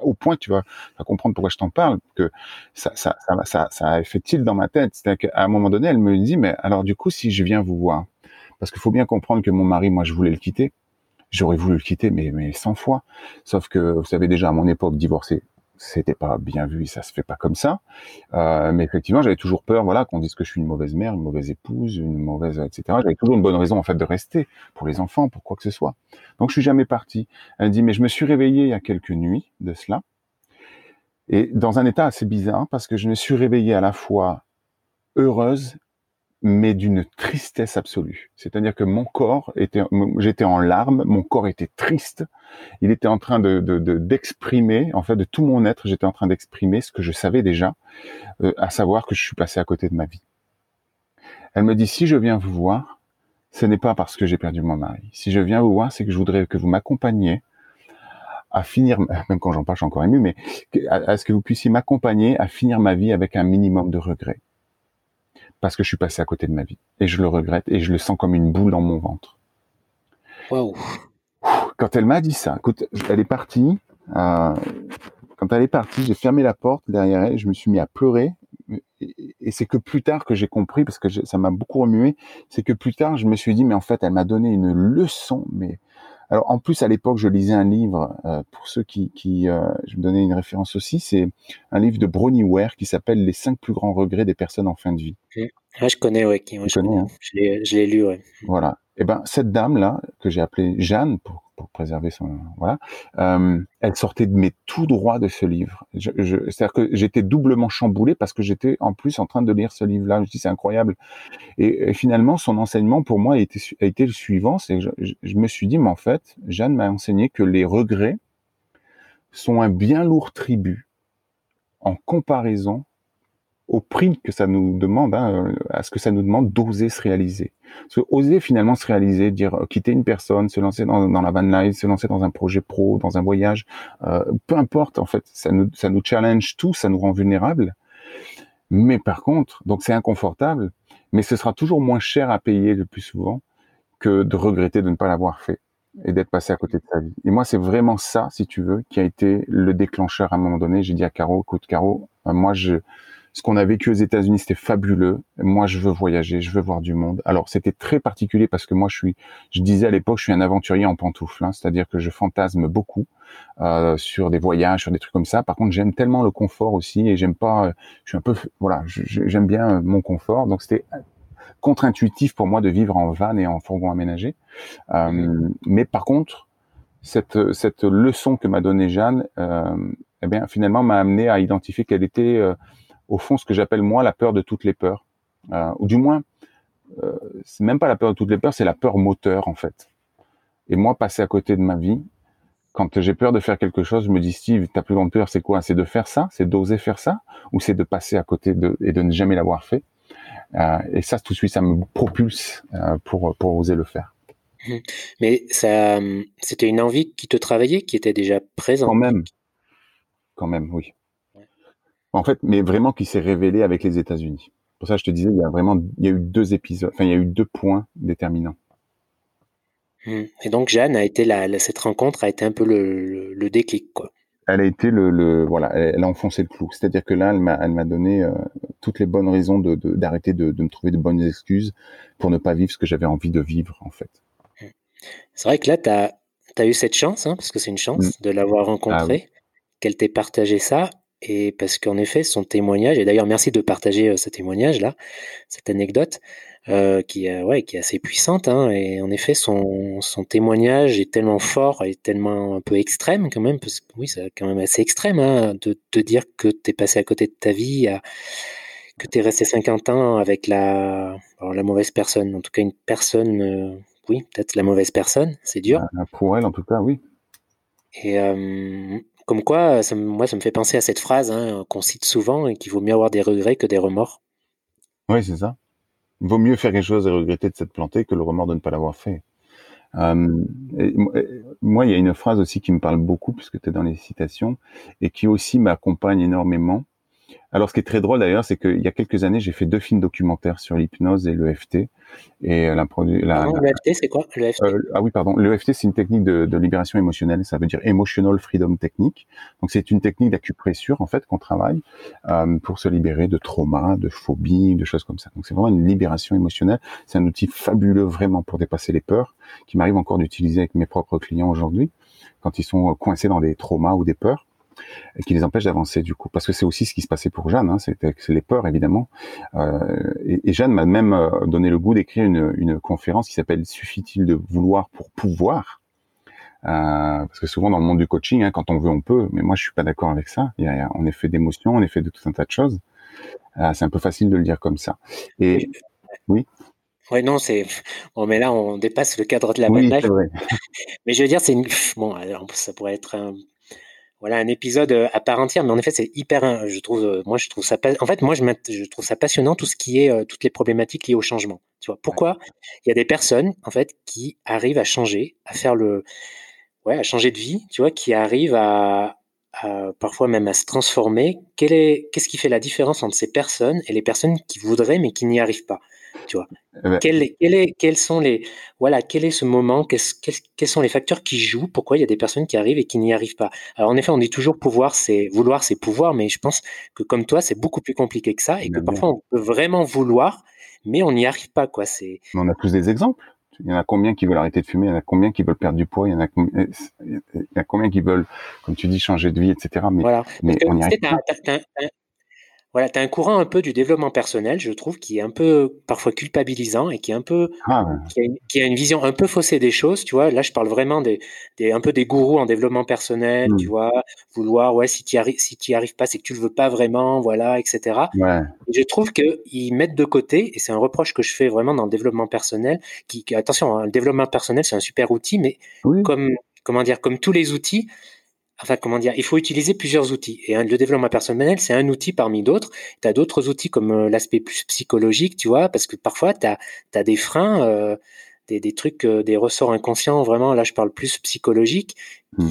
Au point tu vas, comprendre pourquoi je t'en parle, que ça, ça, ça, ça, a fait tilt dans ma tête. C'est-à-dire qu'à un moment donné, elle me dit, mais alors du coup, si je viens vous voir, parce qu'il faut bien comprendre que mon mari, moi, je voulais le quitter J'aurais voulu le quitter, mais, mais 100 fois. Sauf que, vous savez déjà, à mon époque, divorcer, c'était pas bien vu et ça se fait pas comme ça. Euh, mais effectivement, j'avais toujours peur, voilà, qu'on dise que je suis une mauvaise mère, une mauvaise épouse, une mauvaise, etc. J'avais toujours une bonne raison, en fait, de rester pour les enfants, pour quoi que ce soit. Donc, je suis jamais parti. Elle dit, mais je me suis réveillé il y a quelques nuits de cela. Et dans un état assez bizarre, parce que je me suis réveillé à la fois heureuse mais d'une tristesse absolue. C'est-à-dire que mon corps était, j'étais en larmes, mon corps était triste. Il était en train de, d'exprimer, en fait, de tout mon être, j'étais en train d'exprimer ce que je savais déjà, euh, à savoir que je suis passé à côté de ma vie. Elle me dit, si je viens vous voir, ce n'est pas parce que j'ai perdu mon mari. Si je viens vous voir, c'est que je voudrais que vous m'accompagniez à finir, même quand j'en parle, je suis encore ému, mais à ce que vous puissiez m'accompagner à finir ma vie avec un minimum de regrets parce que je suis passé à côté de ma vie. Et je le regrette et je le sens comme une boule dans mon ventre. Quand elle m'a dit ça, écoute, elle est partie. Euh, quand elle est partie, j'ai fermé la porte derrière elle, je me suis mis à pleurer. Et, c'est que plus tard que j'ai compris, parce que ça m'a beaucoup remué, c'est que plus tard, je me suis dit, mais en fait, elle m'a donné une leçon, mais alors en plus à l'époque je lisais un livre euh, pour ceux qui, qui euh, je me donnais une référence aussi, c'est un livre de Bronnie Ware qui s'appelle Les cinq plus grands regrets des personnes en fin de vie. Ah, je connais, ouais, je, connais, hein? je l'ai lu, ouais. Voilà. Et eh ben cette dame là que j'ai appelée Jeanne pour pour préserver son voilà. Euh, elle sortait de mes tout droit de ce livre. Je, C'est-à-dire que j'étais doublement chamboulé parce que j'étais en plus en train de lire ce livre-là. Je dis c'est incroyable. Et, finalement, son enseignement pour moi a été, a été le suivant. C'est je, je, me suis dit, mais en fait, Jeanne m'a enseigné que les regrets sont un bien lourd tribut en comparaison au prix que ça nous demande, hein, à ce que ça nous demande d'oser se réaliser. oser finalement se réaliser, dire euh, quitter une personne, se lancer dans, la van life, se lancer dans un projet pro, dans un voyage, euh, peu importe en fait, ça nous, ça nous challenge tout, ça nous rend vulnérables. Mais par contre, donc c'est inconfortable, mais ce sera toujours moins cher à payer le plus souvent que de regretter de ne pas l'avoir fait et d'être passé à côté de sa vie. Et moi, c'est vraiment ça, si tu veux, qui a été le déclencheur à un moment donné. J'ai dit à Caro, écoute Caro, euh, moi je ce qu'on a vécu aux États-Unis, c'était fabuleux. Moi, je veux voyager, je veux voir du monde. Alors, c'était très particulier parce que moi, je suis, je disais à l'époque, je suis un aventurier en pantoufles, hein, c'est-à-dire que je fantasme beaucoup euh, sur des voyages, sur des trucs comme ça. Par contre, j'aime tellement le confort aussi et j'aime pas, je suis un peu, voilà, j'aime bien mon confort. Donc, c'était contre-intuitif pour moi de vivre en van et en fourgon aménagé. Euh, mais par contre, cette, cette leçon que m'a donnée Jeanne, euh, eh bien, finalement, m'a amené à identifier quelle était euh, au fond ce que j'appelle moi la peur de toutes les peurs, euh, ou du moins euh, c'est même pas la peur de toutes les peurs, c'est la peur moteur en fait. Et moi, passer à côté de ma vie, quand j'ai peur de faire quelque chose, je me dis Steve, ta plus grande peur, c'est quoi? C'est de faire ça, c'est d'oser faire ça, ou c'est de passer à côté de et de ne jamais l'avoir fait? Euh, et ça, tout de suite, ça me propulse pour pour oser le faire. Mmh. Mais ça, c'était une envie qui te travaillait, qui était déjà présente? Quand même, quand même, oui en fait, mais vraiment qui s'est révélé avec les États-Unis. Pour ça, je te disais, il y a vraiment, il y a eu deux épisodes, enfin, il y a eu deux points déterminants. Hmm. Et donc, Jeanne a été la, cette rencontre a été un peu le, déclic, quoi. Elle a été le, voilà, elle, a enfoncé le clou. C'est-à-dire que là, elle m'a, elle m'a donné euh, toutes les bonnes raisons de, d'arrêter de, me trouver de bonnes excuses pour ne pas vivre ce que j'avais envie de vivre, en fait. Hmm. C'est vrai que là, tu as, eu cette chance, hein, parce que c'est une chance hmm. de l'avoir rencontrée, ah qu'elle t'ait partagé ça. Et parce qu'en effet, son témoignage, et d'ailleurs merci de partager euh, ce témoignage-là, cette anecdote, euh, qui, euh, ouais, qui est assez puissante. Hein, et en effet, son, son témoignage est tellement fort et tellement un peu extrême quand même, parce que oui, c'est quand même assez extrême hein, de te dire que tu es passé à côté de ta vie, à, que tu es resté 50 ans avec la, la mauvaise personne, en tout cas une personne, oui, peut-être la mauvaise personne, c'est dur. Bah, pour elle, en tout cas, oui. Et, comme quoi, ça, moi, ça me fait penser à cette phrase hein, qu'on cite souvent et qu'il vaut mieux avoir des regrets que des remords. Oui, c'est ça. Il vaut mieux faire quelque chose et regretter de s'être planté que le remords de ne pas l'avoir fait. Euh, moi, il y a une phrase aussi qui me parle beaucoup, puisque tu es dans les citations, et qui aussi m'accompagne énormément. Alors, ce qui est très drôle d'ailleurs, c'est qu'il y a quelques années, j'ai fait deux films documentaires sur l'hypnose et l'EFT. Et la, la, l'EFT, c'est quoi l'EFT euh, Ah oui, pardon. L'EFT, c'est une technique de, de, libération émotionnelle. Ça veut dire Emotional Freedom Technique. Donc, c'est une technique d'acupressure, en fait, qu'on travaille euh, pour se libérer de traumas, de phobies, de choses comme ça. Donc, c'est vraiment une libération émotionnelle. C'est un outil fabuleux, vraiment, pour dépasser les peurs, qui m'arrive encore d'utiliser avec mes propres clients aujourd'hui, quand ils sont coincés dans des traumas ou des peurs qui les empêche d'avancer du coup. Parce que c'est aussi ce qui se passait pour Jeanne, hein, c'était les peurs évidemment. Euh, et, Jeanne m'a même euh, donné le goût d'écrire une, une, conférence qui s'appelle Suffit-il de vouloir pour pouvoir? Euh, parce que souvent dans le monde du coaching, hein, quand on veut, on peut. Mais moi, je suis pas d'accord avec ça. Il y a, on est fait d'émotions, on est fait de tout un tas de choses. Euh, c'est un peu facile de le dire comme ça. Et oui. Oui, non, c'est bon, mais là on dépasse le cadre de la oui, mais je veux dire, c'est une bon, ça pourrait être un voilà un épisode euh, à part entière mais en effet c'est hyper euh, je trouve euh, moi je trouve ça en fait moi je, je trouve ça passionnant tout ce qui est toutes les problématiques liées au changement. Tu vois pourquoi il y a des personnes en fait qui arrivent à changer à faire le ouais à changer de vie tu vois qui arrivent à, parfois même à se transformer. Est qu'est-ce qui fait la différence entre ces personnes et les personnes qui voudraient mais qui n'y arrivent pas? Tu vois. Eh ben, quel, est, quels sont les voilà quel est ce moment quels, quels, sont les facteurs qui jouent pourquoi il y a des personnes qui arrivent et qui n'y arrivent pas? Alors en effet on dit toujours pouvoir c'est vouloir c'est pouvoir mais je pense que comme toi c'est beaucoup plus compliqué que ça et que parfois on peut vraiment vouloir mais on n'y arrive pas quoi c'est on a tous des exemples. Il y en a combien qui veulent arrêter de fumer? Il y en a combien qui veulent perdre du poids? Il y en a, il y a combien qui veulent, comme tu dis, changer de vie, etc. Mais, voilà. mais on y arrive voilà, tu as un courant un peu du développement personnel, je trouve, qui est un peu parfois culpabilisant et qui est un peu ah qui, a une, vision un peu faussée des choses, tu vois. Là, je parle vraiment des, des un peu des gourous en développement personnel, tu mmh. vois, vouloir ouais, si tu arrives si tu arrives pas, c'est que tu le veux pas vraiment, voilà, etc. Ouais. je trouve que ils mettent de côté et c'est un reproche que je fais vraiment dans le développement personnel qui, attention, hein, le développement personnel, c'est un super outil mais comme comment dire, comme tous les outils, enfin comment dire, il faut utiliser plusieurs outils. Et le développement personnel, c'est un outil parmi d'autres. Tu as d'autres outils comme euh, l'aspect plus psychologique, tu vois, parce que parfois tu as, des freins, euh, des, trucs, euh, des ressorts inconscients, vraiment, là je parle plus psychologique, mmh.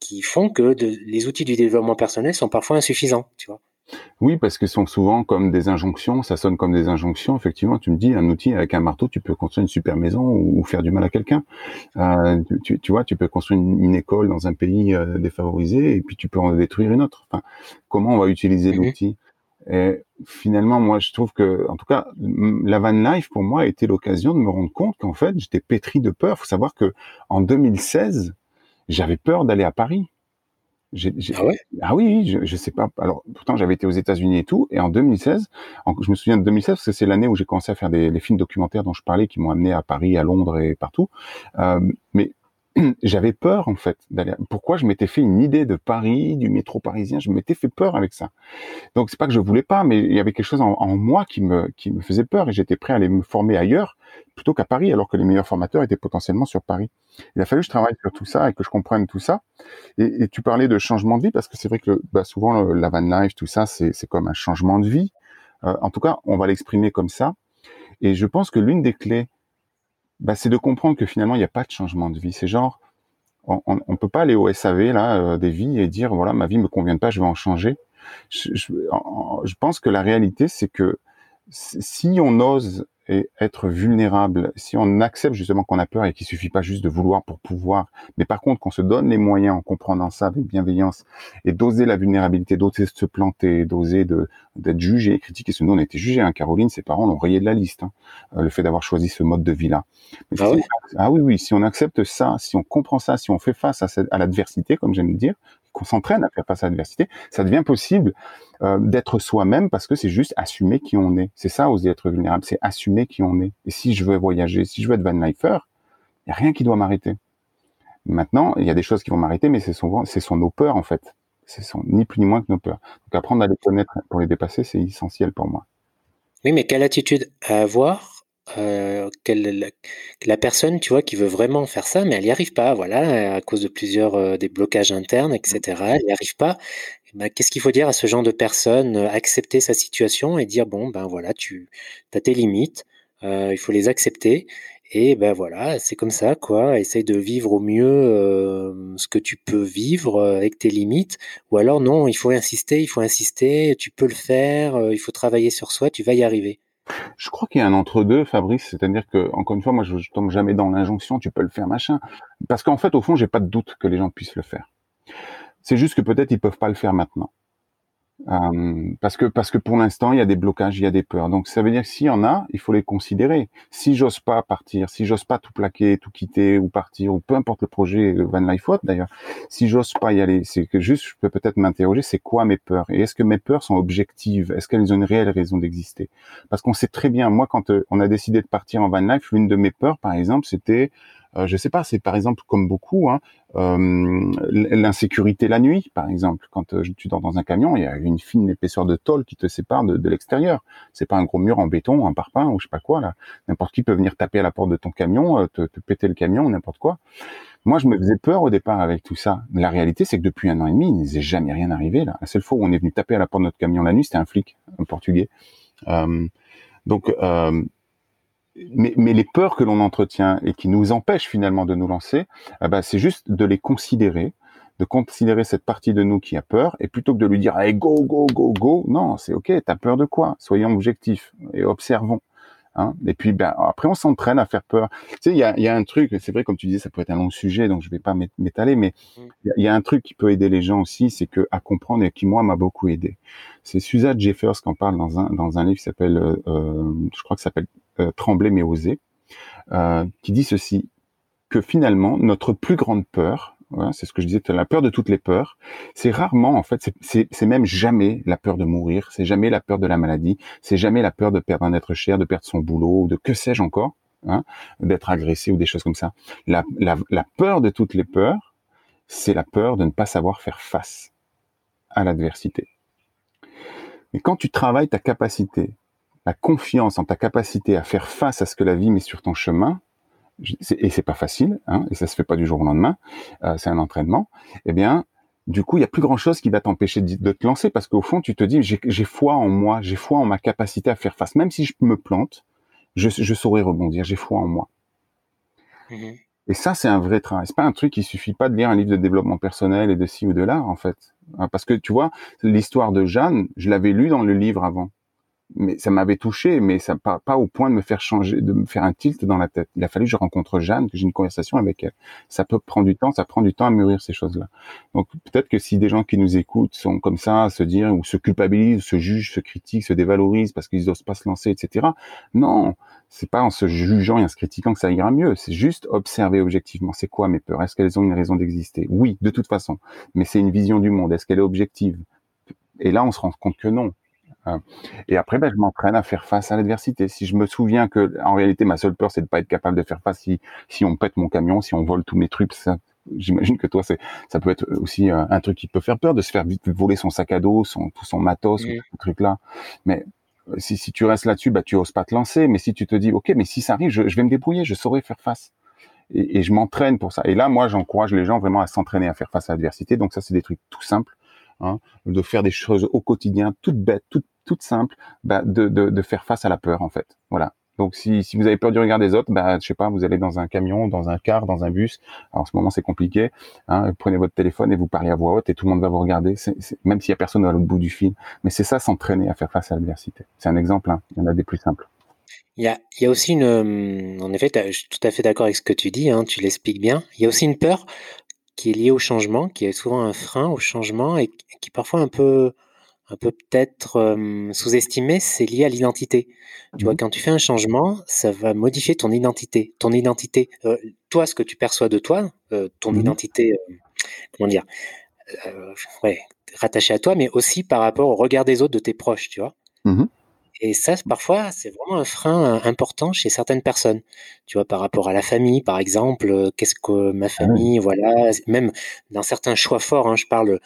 qui, font que les outils du développement personnel sont parfois insuffisants, tu vois. Oui, parce qu'ils sont souvent comme des injonctions, ça sonne comme des injonctions. Effectivement, tu me dis, un outil avec un marteau, tu peux construire une super maison ou, faire du mal à quelqu'un. Euh, tu, vois, tu peux construire une, école dans un pays euh, défavorisé et puis tu peux en détruire une autre. Enfin, comment on va utiliser mmh l'outil? Et finalement, moi, je trouve que, en tout cas, la van life pour moi a été l'occasion de me rendre compte qu'en fait, j'étais pétri de peur. Il faut savoir que en 2016, j'avais peur d'aller à Paris ah, ouais? Ah oui, je, je sais pas. Alors pourtant j'avais été aux États-Unis et tout, et en 2016, je me souviens de 2016 parce que c'est l'année où j'ai commencé à faire des les films documentaires dont je parlais, qui m'ont amené à Paris, à Londres et partout. Euh, mais j'avais peur en fait d'aller. Pourquoi je m'étais fait une idée de Paris, du métro parisien Je m'étais fait peur avec ça. Donc c'est pas que je voulais pas, mais il y avait quelque chose en, moi qui me qui me faisait peur et j'étais prêt à aller me former ailleurs plutôt qu'à Paris, alors que les meilleurs formateurs étaient potentiellement sur Paris. Il a fallu que je travaille sur tout ça et que je comprenne tout ça. Et, tu parlais de changement de vie parce que c'est vrai que bah, souvent la van life, tout ça, c'est comme un changement de vie. Euh, en tout cas, on va l'exprimer comme ça. Et je pense que l'une des clés bah, c'est de comprendre que finalement, il n'y a pas de changement de vie. C'est genre, on ne peut pas aller au SAV là euh, des vies et dire voilà ma vie me convient pas, je vais en changer. Je, je pense que la réalité c'est que si on ose et être vulnérable, si on accepte justement qu'on a peur et qu'il suffit pas juste de vouloir pour pouvoir, mais par contre qu'on se donne les moyens en comprenant ça avec bienveillance et d'oser la vulnérabilité, d'oser se planter, d'oser de d'être jugé, critiqué. Ce nous on a été jugé. Hein. Caroline, ses parents l'ont rayé de la liste. Hein, euh, le fait d'avoir choisi ce mode de vie là. Ah, oui? ah oui, oui. Si on accepte ça, si on comprend ça, si on fait face à, à l'adversité, comme j'aime dire, qu'on s'entraîne à faire face à l'adversité, ça devient possible euh, d'être soi-même parce que c'est juste assumer qui on est. C'est ça, oser être vulnérable, c'est assumer qui on est. Et si je veux voyager, si je veux être van lifer, il n'y a rien qui doit m'arrêter. Maintenant, il y a des choses qui vont m'arrêter, mais c'est souvent, ce sont nos peurs en fait. Ce sont ni plus ni moins que nos peurs. Donc apprendre à les connaître pour les dépasser, c'est essentiel pour moi. Oui, mais quelle attitude à avoir euh, la, personne, tu vois, qui veut vraiment faire ça, mais elle n'y arrive pas, voilà, à cause de plusieurs euh, des blocages internes, etc. Elle n'y arrive pas. Ben, qu'est-ce qu'il faut dire à ce genre de personne euh, Accepter sa situation et dire bon, ben voilà, tu as tes limites, il faut les accepter. Et ben voilà, c'est comme ça, quoi. Essaye de vivre au mieux ce que tu peux vivre avec tes limites. Ou alors non, il faut insister, il faut insister, tu peux le faire, il faut travailler sur soi, tu vas y arriver. Je crois qu'il y a un entre-deux, Fabrice, c'est-à-dire que, encore une fois, moi, je, tombe jamais dans l'injonction, tu peux le faire, machin. Parce qu'en fait, au fond, j'ai pas de doute que les gens puissent le faire. C'est juste que peut-être ils peuvent pas le faire maintenant. Euh, parce que parce que pour l'instant il y a des blocages, il y a des peurs. Donc ça veut dire que s'il y en a, il faut les considérer. Si j'ose pas partir, si j'ose pas tout plaquer, tout quitter ou partir ou peu importe le projet Van Life d'ailleurs, si j'ose pas y aller, c'est que juste je peux peut-être m'interroger, c'est quoi mes peurs? Et est-ce que mes peurs sont objectives? Est-ce qu'elles ont une réelle raison d'exister? Parce qu'on sait très bien, moi quand euh, on a décidé de partir en Van Life, l'une de mes peurs par exemple, c'était euh, je sais pas, c'est par exemple comme beaucoup, hein, euh, l'insécurité la nuit, par exemple. Quand euh, tu dors dans un camion, il y a une fine épaisseur de tôle qui te sépare de, de l'extérieur. C'est pas un gros mur en béton, un parpaing ou je sais pas quoi là. N'importe qui peut venir taper à la porte de ton camion, euh, te, te péter le camion, n'importe quoi. Moi, je me faisais peur au départ avec tout ça. La réalité, c'est que depuis un an et demi, il n'est jamais rien arrivé là. La seule fois où on est venu taper à la porte de notre camion la nuit, c'était un flic, un portugais. Donc mais, mais, les peurs que l'on entretient et qui nous empêchent finalement de nous lancer, eh c'est juste de les considérer, de considérer cette partie de nous qui a peur, et plutôt que de lui dire hey, go, go, go, go, non, c'est ok, t'as peur de quoi? Soyons objectifs et observons. Hein et puis ben, après, on s'entraîne à faire peur. Tu sais, il y a, y a, un truc, c'est vrai, comme tu disais, ça peut être un long sujet, donc je vais pas m'étaler, mais mmh. il y, a un truc qui peut aider les gens aussi, c'est que à comprendre et qui moi m'a beaucoup aidé. C'est Suzanne Jeffers qui en parle dans un dans un livre qui s'appelle, euh, euh je crois que ça s'appelle euh, Trembler mais oser, euh, qui dit ceci que finalement notre plus grande peur, c'est ce que je disais, la peur de toutes les peurs, c'est rarement en fait, c'est même jamais la peur de mourir, c'est jamais la peur de la maladie, c'est jamais la peur de perdre un être cher, de perdre son boulot, de que sais-je encore, hein, d'être agressé ou des choses comme ça. La, la, peur de toutes les peurs, c'est la peur de ne pas savoir faire face à l'adversité. Et quand tu travailles ta capacité la confiance en ta capacité à faire face à ce que la vie met sur ton chemin, et c'est pas facile, hein, et ça se fait pas du jour au lendemain, euh, c'est un entraînement, eh bien, du coup, il y a plus grand chose qui va t'empêcher de, te lancer parce qu'au fond, tu te dis, j'ai foi en moi, j'ai foi en ma capacité à faire face. Même si je me plante, je, je saurai rebondir, j'ai foi en moi. Mmh et ça, c'est un vrai travail. C'est pas un truc qui suffit pas de lire un livre de développement personnel et de ci ou de là, en fait. Parce que tu vois, l'histoire de Jeanne, je l'avais lu dans le livre avant mais ça m'avait touché, mais ça pas, pas au point de me faire changer, de me faire un tilt dans la tête. Il a fallu que je rencontre Jeanne, que j'ai une conversation avec elle. Ça peut prendre du temps, ça prend du temps à mûrir ces choses-là. Donc peut-être que si des gens qui nous écoutent sont comme ça, à se dire ou se culpabilisent, se jugent, se critiquent, se dévalorisent parce qu'ils n'osent pas se lancer, etc. Non, c'est pas en se jugeant et en se critiquant que ça ira mieux. C'est juste observer objectivement. C'est quoi mes peurs? Est-ce qu'elles ont une raison d'exister? Oui, de toute façon. Mais c'est une vision du monde. Est-ce qu'elle est objective? Et là, on se rend compte que non. Et après, ben, je m'entraîne à faire face à l'adversité. Si je me souviens que, en réalité, ma seule peur, c'est de pas être capable de faire face si, si on pète mon camion, si on vole tous mes trucs. J'imagine que toi, c'est, ça peut être aussi euh, un, truc qui peut faire peur de se faire vite voler son sac à dos, son, tout son matos, mmh. ce truc-là. Mais euh, si, si tu restes là-dessus, bah, tu oses pas te lancer. Mais si tu te dis, OK, mais si ça arrive, je, je vais me débrouiller, je saurai faire face. Et, et je m'entraîne pour ça. Et là, moi, j'encourage les gens vraiment à s'entraîner à faire face à l'adversité. Donc ça, c'est des trucs tout simples. Hein, de faire des choses au quotidien, toutes bêtes, toutes toute simple bah, de, de, faire face à la peur en fait. Voilà. Donc si, si vous avez peur du regard des autres, bah, je sais pas, vous allez dans un camion, dans un car, dans un bus. Alors, en ce moment c'est compliqué. Hein, prenez votre téléphone et vous parlez à voix haute et tout le monde va vous regarder, même s'il y a personne à l'autre bout du film. Mais c'est ça, s'entraîner à faire face à l'adversité. C'est un exemple. Hein. Il y en a des plus simples. Il y a, il y a aussi une, en effet, je suis tout à fait d'accord avec ce que tu dis. Tu l'expliques bien. Il y a aussi une peur qui est liée au changement, qui est souvent un frein au changement et qui parfois un peu un peu peut-être sous-estimé, c'est lié à l'identité. Tu vois, mmh quand tu fais un changement, ça va modifier ton identité. Ton identité, toi, ce que tu perçois de toi, ton mmh identité, comment dire, ouais, rattachée à toi, mais aussi par rapport au regard des autres, de tes proches, tu vois? Mmh Et ça, parfois, c'est vraiment un frein important chez certaines personnes. Tu vois, par rapport à la famille, par exemple, qu'est-ce que ma ah famille, voilà, même dans certains choix forts, hein, je parle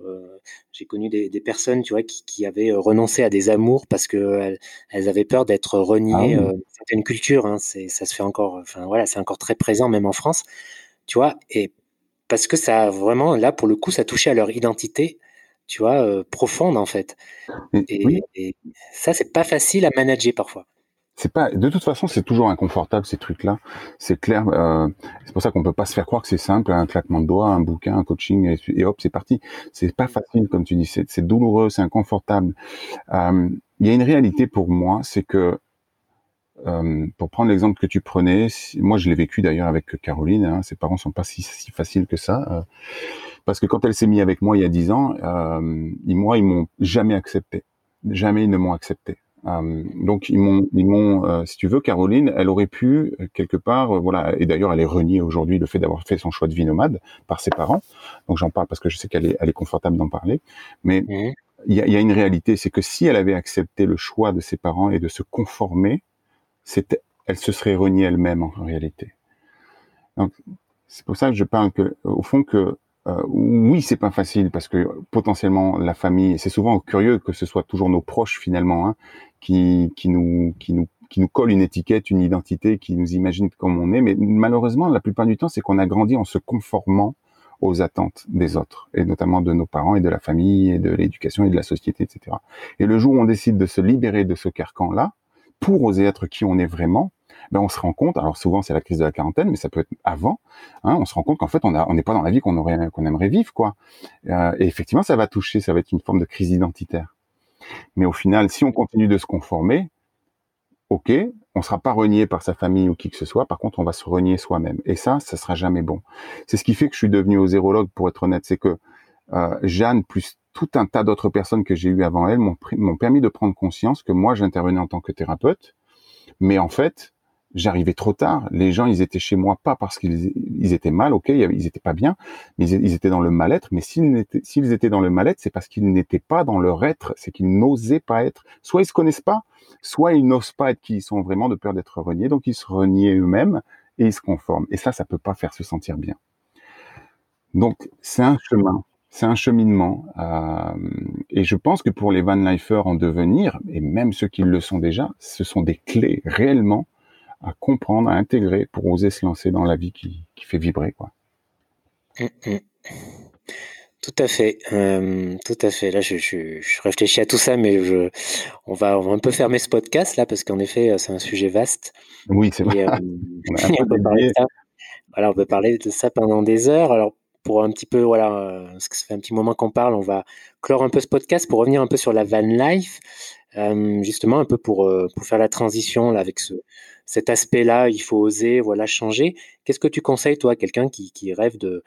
euh, j'ai connu des, personnes, tu vois, qui, avaient renoncé à des amours parce que elles, avaient peur d'être reniées. Ah euh, certaines cultures, hein, c'est, ça se fait encore. Enfin voilà, c'est encore très présent même en France, tu vois. Et parce que ça vraiment, là pour le coup, ça touchait à leur identité, tu vois, profonde en fait. Et, et ça, c'est pas facile à manager parfois. C'est pas de toute façon c'est toujours inconfortable ces trucs là c'est clair euh, c'est pour ça qu'on peut pas se faire croire que c'est simple un claquement de doigts un bouquin un coaching et, hop c'est parti. C'est pas facile comme tu dis. C'est douloureux c'est inconfortable. Euh, il y a une réalité pour moi c'est que euh, pour prendre l'exemple que tu prenais moi je l'ai vécu d'ailleurs avec Caroline hein, ses parents sont pas si, si faciles que ça euh, parce que quand elle s'est mise avec moi il y a dix ans euh, moi ils m'ont jamais accepté jamais ils ne m'ont accepté euh, donc ils m'ont, ils m'ont, si tu veux, Caroline, elle aurait pu quelque part, voilà, et d'ailleurs elle est reniée aujourd'hui le fait d'avoir fait son choix de vie nomade par ses parents. Donc j'en parle parce que je sais qu'elle est, elle est confortable d'en parler. Mais mmh. il y, a, y, a, une réalité, c'est que si elle avait accepté le choix de ses parents et de se conformer, elle se serait reniée elle-même en réalité. Donc c'est pour ça que je parle que, au fond que euh, oui, c'est pas facile parce que potentiellement la famille, c'est souvent curieux que ce soit toujours nos proches finalement hein, qui, qui nous qui nous qui nous collent une étiquette, une identité, qui nous imaginent comme on est. Mais malheureusement, la plupart du temps, c'est qu'on a grandi en se conformant aux attentes des autres, et notamment de nos parents et de la famille et de l'éducation et de la société, etc. Et le jour où on décide de se libérer de ce carcan-là, pour oser être qui on est vraiment, ben on se rend compte, alors souvent c'est la crise de la quarantaine, mais ça peut être avant, hein, on se rend compte qu'en fait on n'est pas dans la vie qu'on aurait qu'on aimerait vivre, quoi. Euh, et effectivement, ça va toucher, ça va être une forme de crise identitaire. Mais au final, si on continue de se conformer, ok, on sera pas renié par sa famille ou qui que ce soit. Par contre, on va se renier soi-même. Et ça, ça sera jamais bon. C'est ce qui fait que je suis devenu osérologue, pour être honnête. C'est que euh, Jeanne plus tout un tas d'autres personnes que j'ai eues avant elle m'ont permis de prendre conscience que moi, j'intervenais en tant que thérapeute, mais en fait, j'arrivais trop tard. Les gens, ils étaient chez moi pas parce qu'ils étaient mal, ok, ils étaient pas bien, mais ils, étaient dans le mal-être. Mais s'ils étaient, s'ils étaient dans le mal-être, c'est parce qu'ils n'étaient pas dans leur être, c'est qu'ils n'osaient pas être. Soit ils se connaissent pas, soit ils n'osent pas être qui ils sont vraiment de peur d'être reniés, donc ils se renient eux-mêmes et ils se conforment. Et ça, ça peut pas faire se sentir bien. Donc c'est un chemin, c'est un cheminement. Euh, et je pense que pour les van lifers en devenir, et même ceux qui le sont déjà, ce sont des clés réellement à comprendre, à intégrer pour oser se lancer dans la vie qui, qui fait vibrer. Quoi. Mmh, mmh. Tout à fait, euh, tout à fait. Là, je, je, réfléchis à tout ça, mais je, on va, on va un peu fermer ce podcast là parce qu'en effet, c'est un sujet vaste. Oui, c'est vrai. on, peut parler de ça. Voilà, on peut parler de ça pendant des heures. Alors, pour un petit peu, voilà, parce que ça fait un petit moment qu'on parle, on va clore un peu ce podcast pour revenir un peu sur la van life, euh, justement un peu pour, pour faire la transition là avec ce, cet aspect-là. Il faut oser, voilà, changer. Qu'est-ce que tu conseilles toi, quelqu'un qui, qui rêve de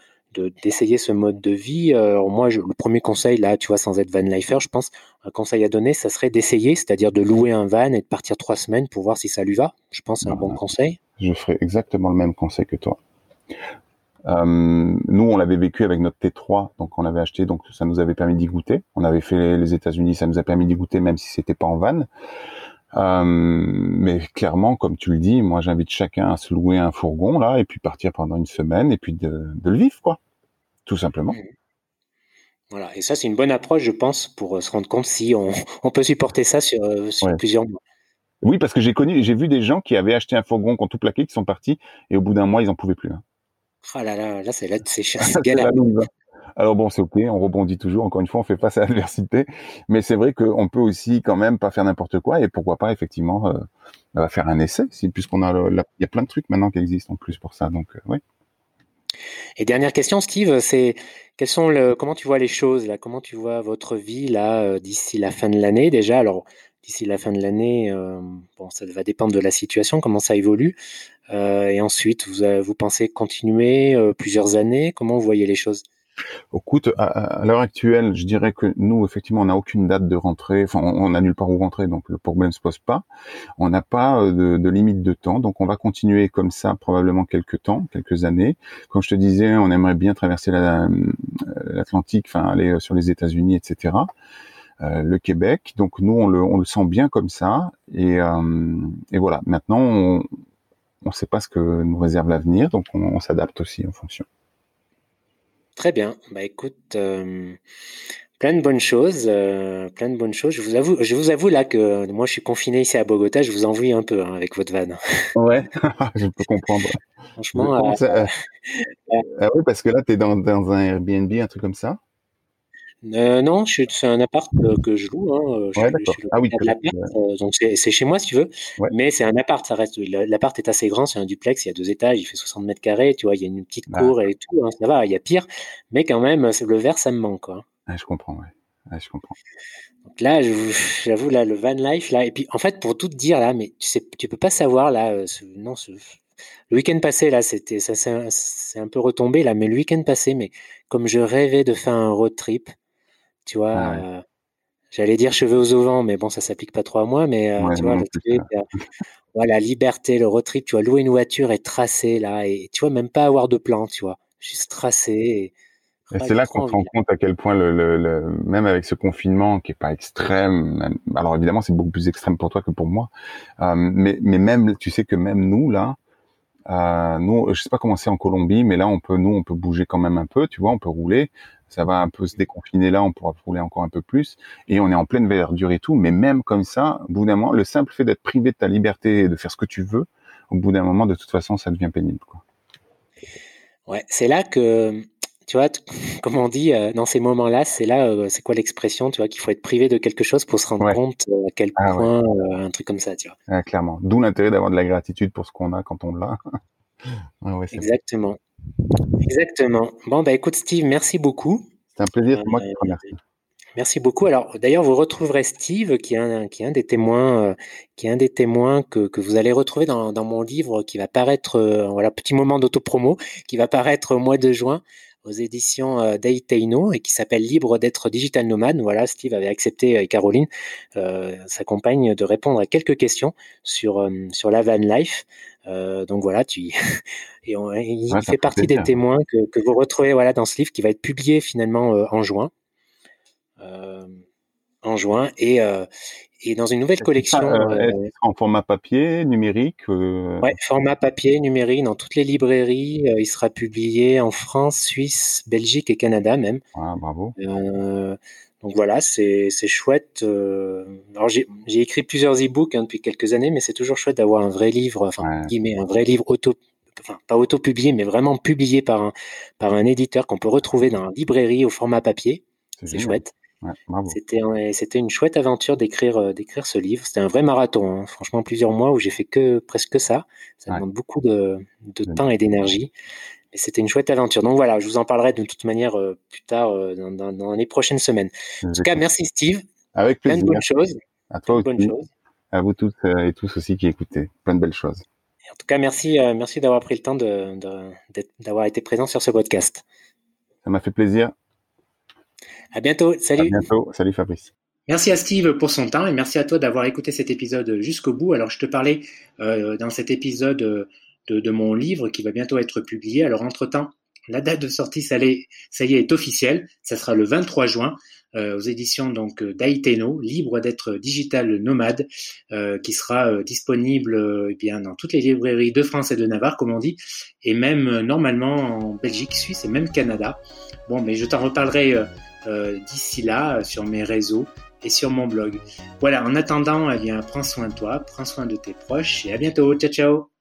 d'essayer ce mode de vie? Alors moi, je, le premier conseil, là, tu vois, sans être van lifer, je pense, un conseil à donner, ça serait d'essayer, c'est-à-dire de louer un van et de partir trois semaines pour voir si ça lui va. Je pense c'est un bon conseil. Je ferai exactement le même conseil que toi. Euh, nous, on l'avait vécu avec notre T3, donc on l'avait acheté, donc ça nous avait permis d'y goûter. On avait fait les États-Unis, ça nous a permis d'y goûter, même si c'était pas en van. Euh, mais clairement, comme tu le dis, moi j'invite chacun à se louer un fourgon là et puis partir pendant une semaine et puis de, le vivre quoi, tout simplement. Voilà, et ça c'est une bonne approche, je pense, pour euh, se rendre compte si on, peut supporter ça sur, plusieurs mois. Oui, parce que j'ai connu, j'ai vu des gens qui avaient acheté un fourgon, qui ont tout plaqué, qui sont partis et au bout d'un mois ils en pouvaient plus. Hein. Ah là là, là c'est là c'est galère. Alors bon, c'est ok, on rebondit toujours. Encore une fois, on fait face à l'adversité, mais c'est vrai qu'on peut aussi quand même pas faire n'importe quoi et pourquoi pas effectivement euh, bah, faire un essai, puisqu'on a, il y a plein de trucs maintenant qui existent en plus pour ça. Donc euh, oui. Et dernière question, Steve, c'est quels sont le, comment tu vois les choses là? Comment tu vois votre vie là euh, d'ici la fin de l'année? Déjà Alors d'ici la fin de l'année, bon, ça va dépendre de la situation, comment ça évolue. Et ensuite, vous, vous pensez continuer plusieurs années? Comment vous voyez les choses? Écoute, à, l'heure actuelle, je dirais que nous, effectivement, on n'a aucune date de rentrée. Enfin, on n'a nulle part où rentrer, donc le problème ne se pose pas. On n'a pas euh, de, limite de temps, donc on va continuer comme ça probablement quelques temps, quelques années. Comme je te disais, on aimerait bien traverser euh, l'Atlantique, enfin aller euh, sur les États-Unis, etc. Euh, le Québec. Donc nous, on le, sent bien comme ça. Et, euh, et voilà. Maintenant, on ne sait pas ce que nous réserve l'avenir, donc on, on s'adapte aussi en fonction. Très bien. Bah écoute, euh, plein de bonnes choses, euh, plein de bonnes choses. Je vous avoue, je vous avoue là que moi je suis confiné ici à Bogota, je vous envie un peu hein, avec votre van. Ouais, je peux comprendre. Franchement. Euh, ah oui, parce que là, tu es dans, dans un Airbnb, un truc comme ça. Euh, non, c'est un appart euh, que je loue. Hein. Je, ah oui, euh, donc c'est chez moi si tu veux. Mais c'est un appart, ça reste. L'appart est assez grand, c'est un duplex, il y a deux étages, il fait 60 mètres carrés, tu vois, il y a une petite ah. cour et tout, hein, ça va, il y a pire. Mais quand même, le verre, ça me manque. Quoi. Ah, je comprends, ouais. je comprends. Donc là, j'avoue, là, le van life, là, et puis en fait, pour tout te dire, là, mais tu sais, tu peux pas savoir, là, non, ce, le week-end passé, là, c'était, ça, c'est un peu retombé, là, mais le week-end passé, mais comme je rêvais de faire un road trip, tu vois, ah euh, j'allais dire cheveux aux vent, mais bon, ça s'applique pas trop à moi. Mais euh, tu vois, la liberté, le road trip, tu vois, louer une voiture et tracer là, et tu vois, même pas avoir de plan, tu vois, juste tracer. Et, c'est là qu'on se rend compte à quel point, le, même avec ce confinement qui est pas extrême, alors évidemment c'est beaucoup plus extrême pour toi que pour moi, euh, mais, mais même, tu sais que même nous là, euh, nous, je sais pas comment c'est en Colombie, mais là on peut, nous on peut bouger quand même un peu, tu vois, on peut rouler ça va un peu se déconfiner là, on pourra rouler encore un peu plus, et on est en pleine verdure et tout, mais même comme ça, au bout d'un moment, le simple fait d'être privé de ta liberté et de faire ce que tu veux, au bout d'un moment, de toute façon, ça devient pénible. Quoi. Ouais, c'est là que, tu vois, comme on dit, euh, dans ces moments-là, c'est là, euh, c'est quoi l'expression, tu vois, qu'il faut être privé de quelque chose pour se rendre compte euh, à quel ah point un truc comme ça, tu vois. Ah, clairement. D'où l'intérêt d'avoir de la gratitude pour ce qu'on a quand on l'a. Exactement. Exactement. Bon, bah écoute, Steve, merci beaucoup. C'est un plaisir pour moi de te remercier. Merci beaucoup. Alors, d'ailleurs, vous retrouverez Steve, qui est un, qui est un des témoins, euh, qui est un des témoins que, que vous allez retrouver dans, dans, mon livre, qui va paraître, euh, voilà, petit moment d'autopromo, qui va paraître au mois de juin aux éditions euh, Deiteino et qui s'appelle Libre d'être digital nomade. Voilà, Steve avait accepté et Caroline, sa compagne, de répondre à quelques questions sur sur la van life. Euh, donc voilà, tu et il fait partie des témoins que, que, vous retrouvez voilà dans ce livre qui va être publié finalement euh, en juin, euh, en juin et et dans une nouvelle collection. en format papier, numérique Ouais, format papier, numérique, dans toutes les librairies. il sera publié en France, Suisse, Belgique et Canada même. Ah, bravo. Donc voilà, c'est chouette. Euh, alors j'ai écrit plusieurs e-books hein, depuis quelques années, mais c'est toujours chouette d'avoir un vrai livre, enfin, un vrai livre auto enfin pas auto-publié, mais vraiment publié par un, par un éditeur qu'on peut retrouver dans la librairie au format papier. C'est chouette. C'était c'était une chouette aventure d'écrire euh, d'écrire ce livre. C'était un vrai marathon, hein. franchement plusieurs mois où j'ai fait que presque ça. Ça demande beaucoup de, de temps et d'énergie. Mais c'était une chouette aventure. Donc voilà, je vous en parlerai de toute manière euh, plus tard euh, dans, dans, les prochaines semaines. En tout cas, merci Steve. Avec plaisir. Plein de bonnes choses. À toi aussi. À vous tous et tous aussi qui écoutez. Plein de belles choses. En tout cas, merci, merci d'avoir pris le temps d'avoir été présent sur ce podcast. Ça m'a fait plaisir. À bientôt. Salut. À bientôt. Salut Fabrice. Merci à Steve pour son temps et merci à toi d'avoir écouté cet épisode jusqu'au bout. Alors, je te parlais euh, dans cet épisode de, de, mon livre qui va bientôt être publié. Alors, entre-temps, la date de sortie, ça, ça y est, est officielle. Ça sera le 23 juin euh, aux éditions donc d'Aiteno, libre d'être digital nomade, euh, qui sera euh, disponible eh bien dans toutes les librairies de France et de Navarre, comme on dit, et même normalement en Belgique, Suisse et même Canada. Bon, mais je t'en reparlerai d'ici là sur mes réseaux et sur mon blog. Voilà, en attendant, eh prends soin de toi, prends soin de tes proches et à bientôt. Ciao, ciao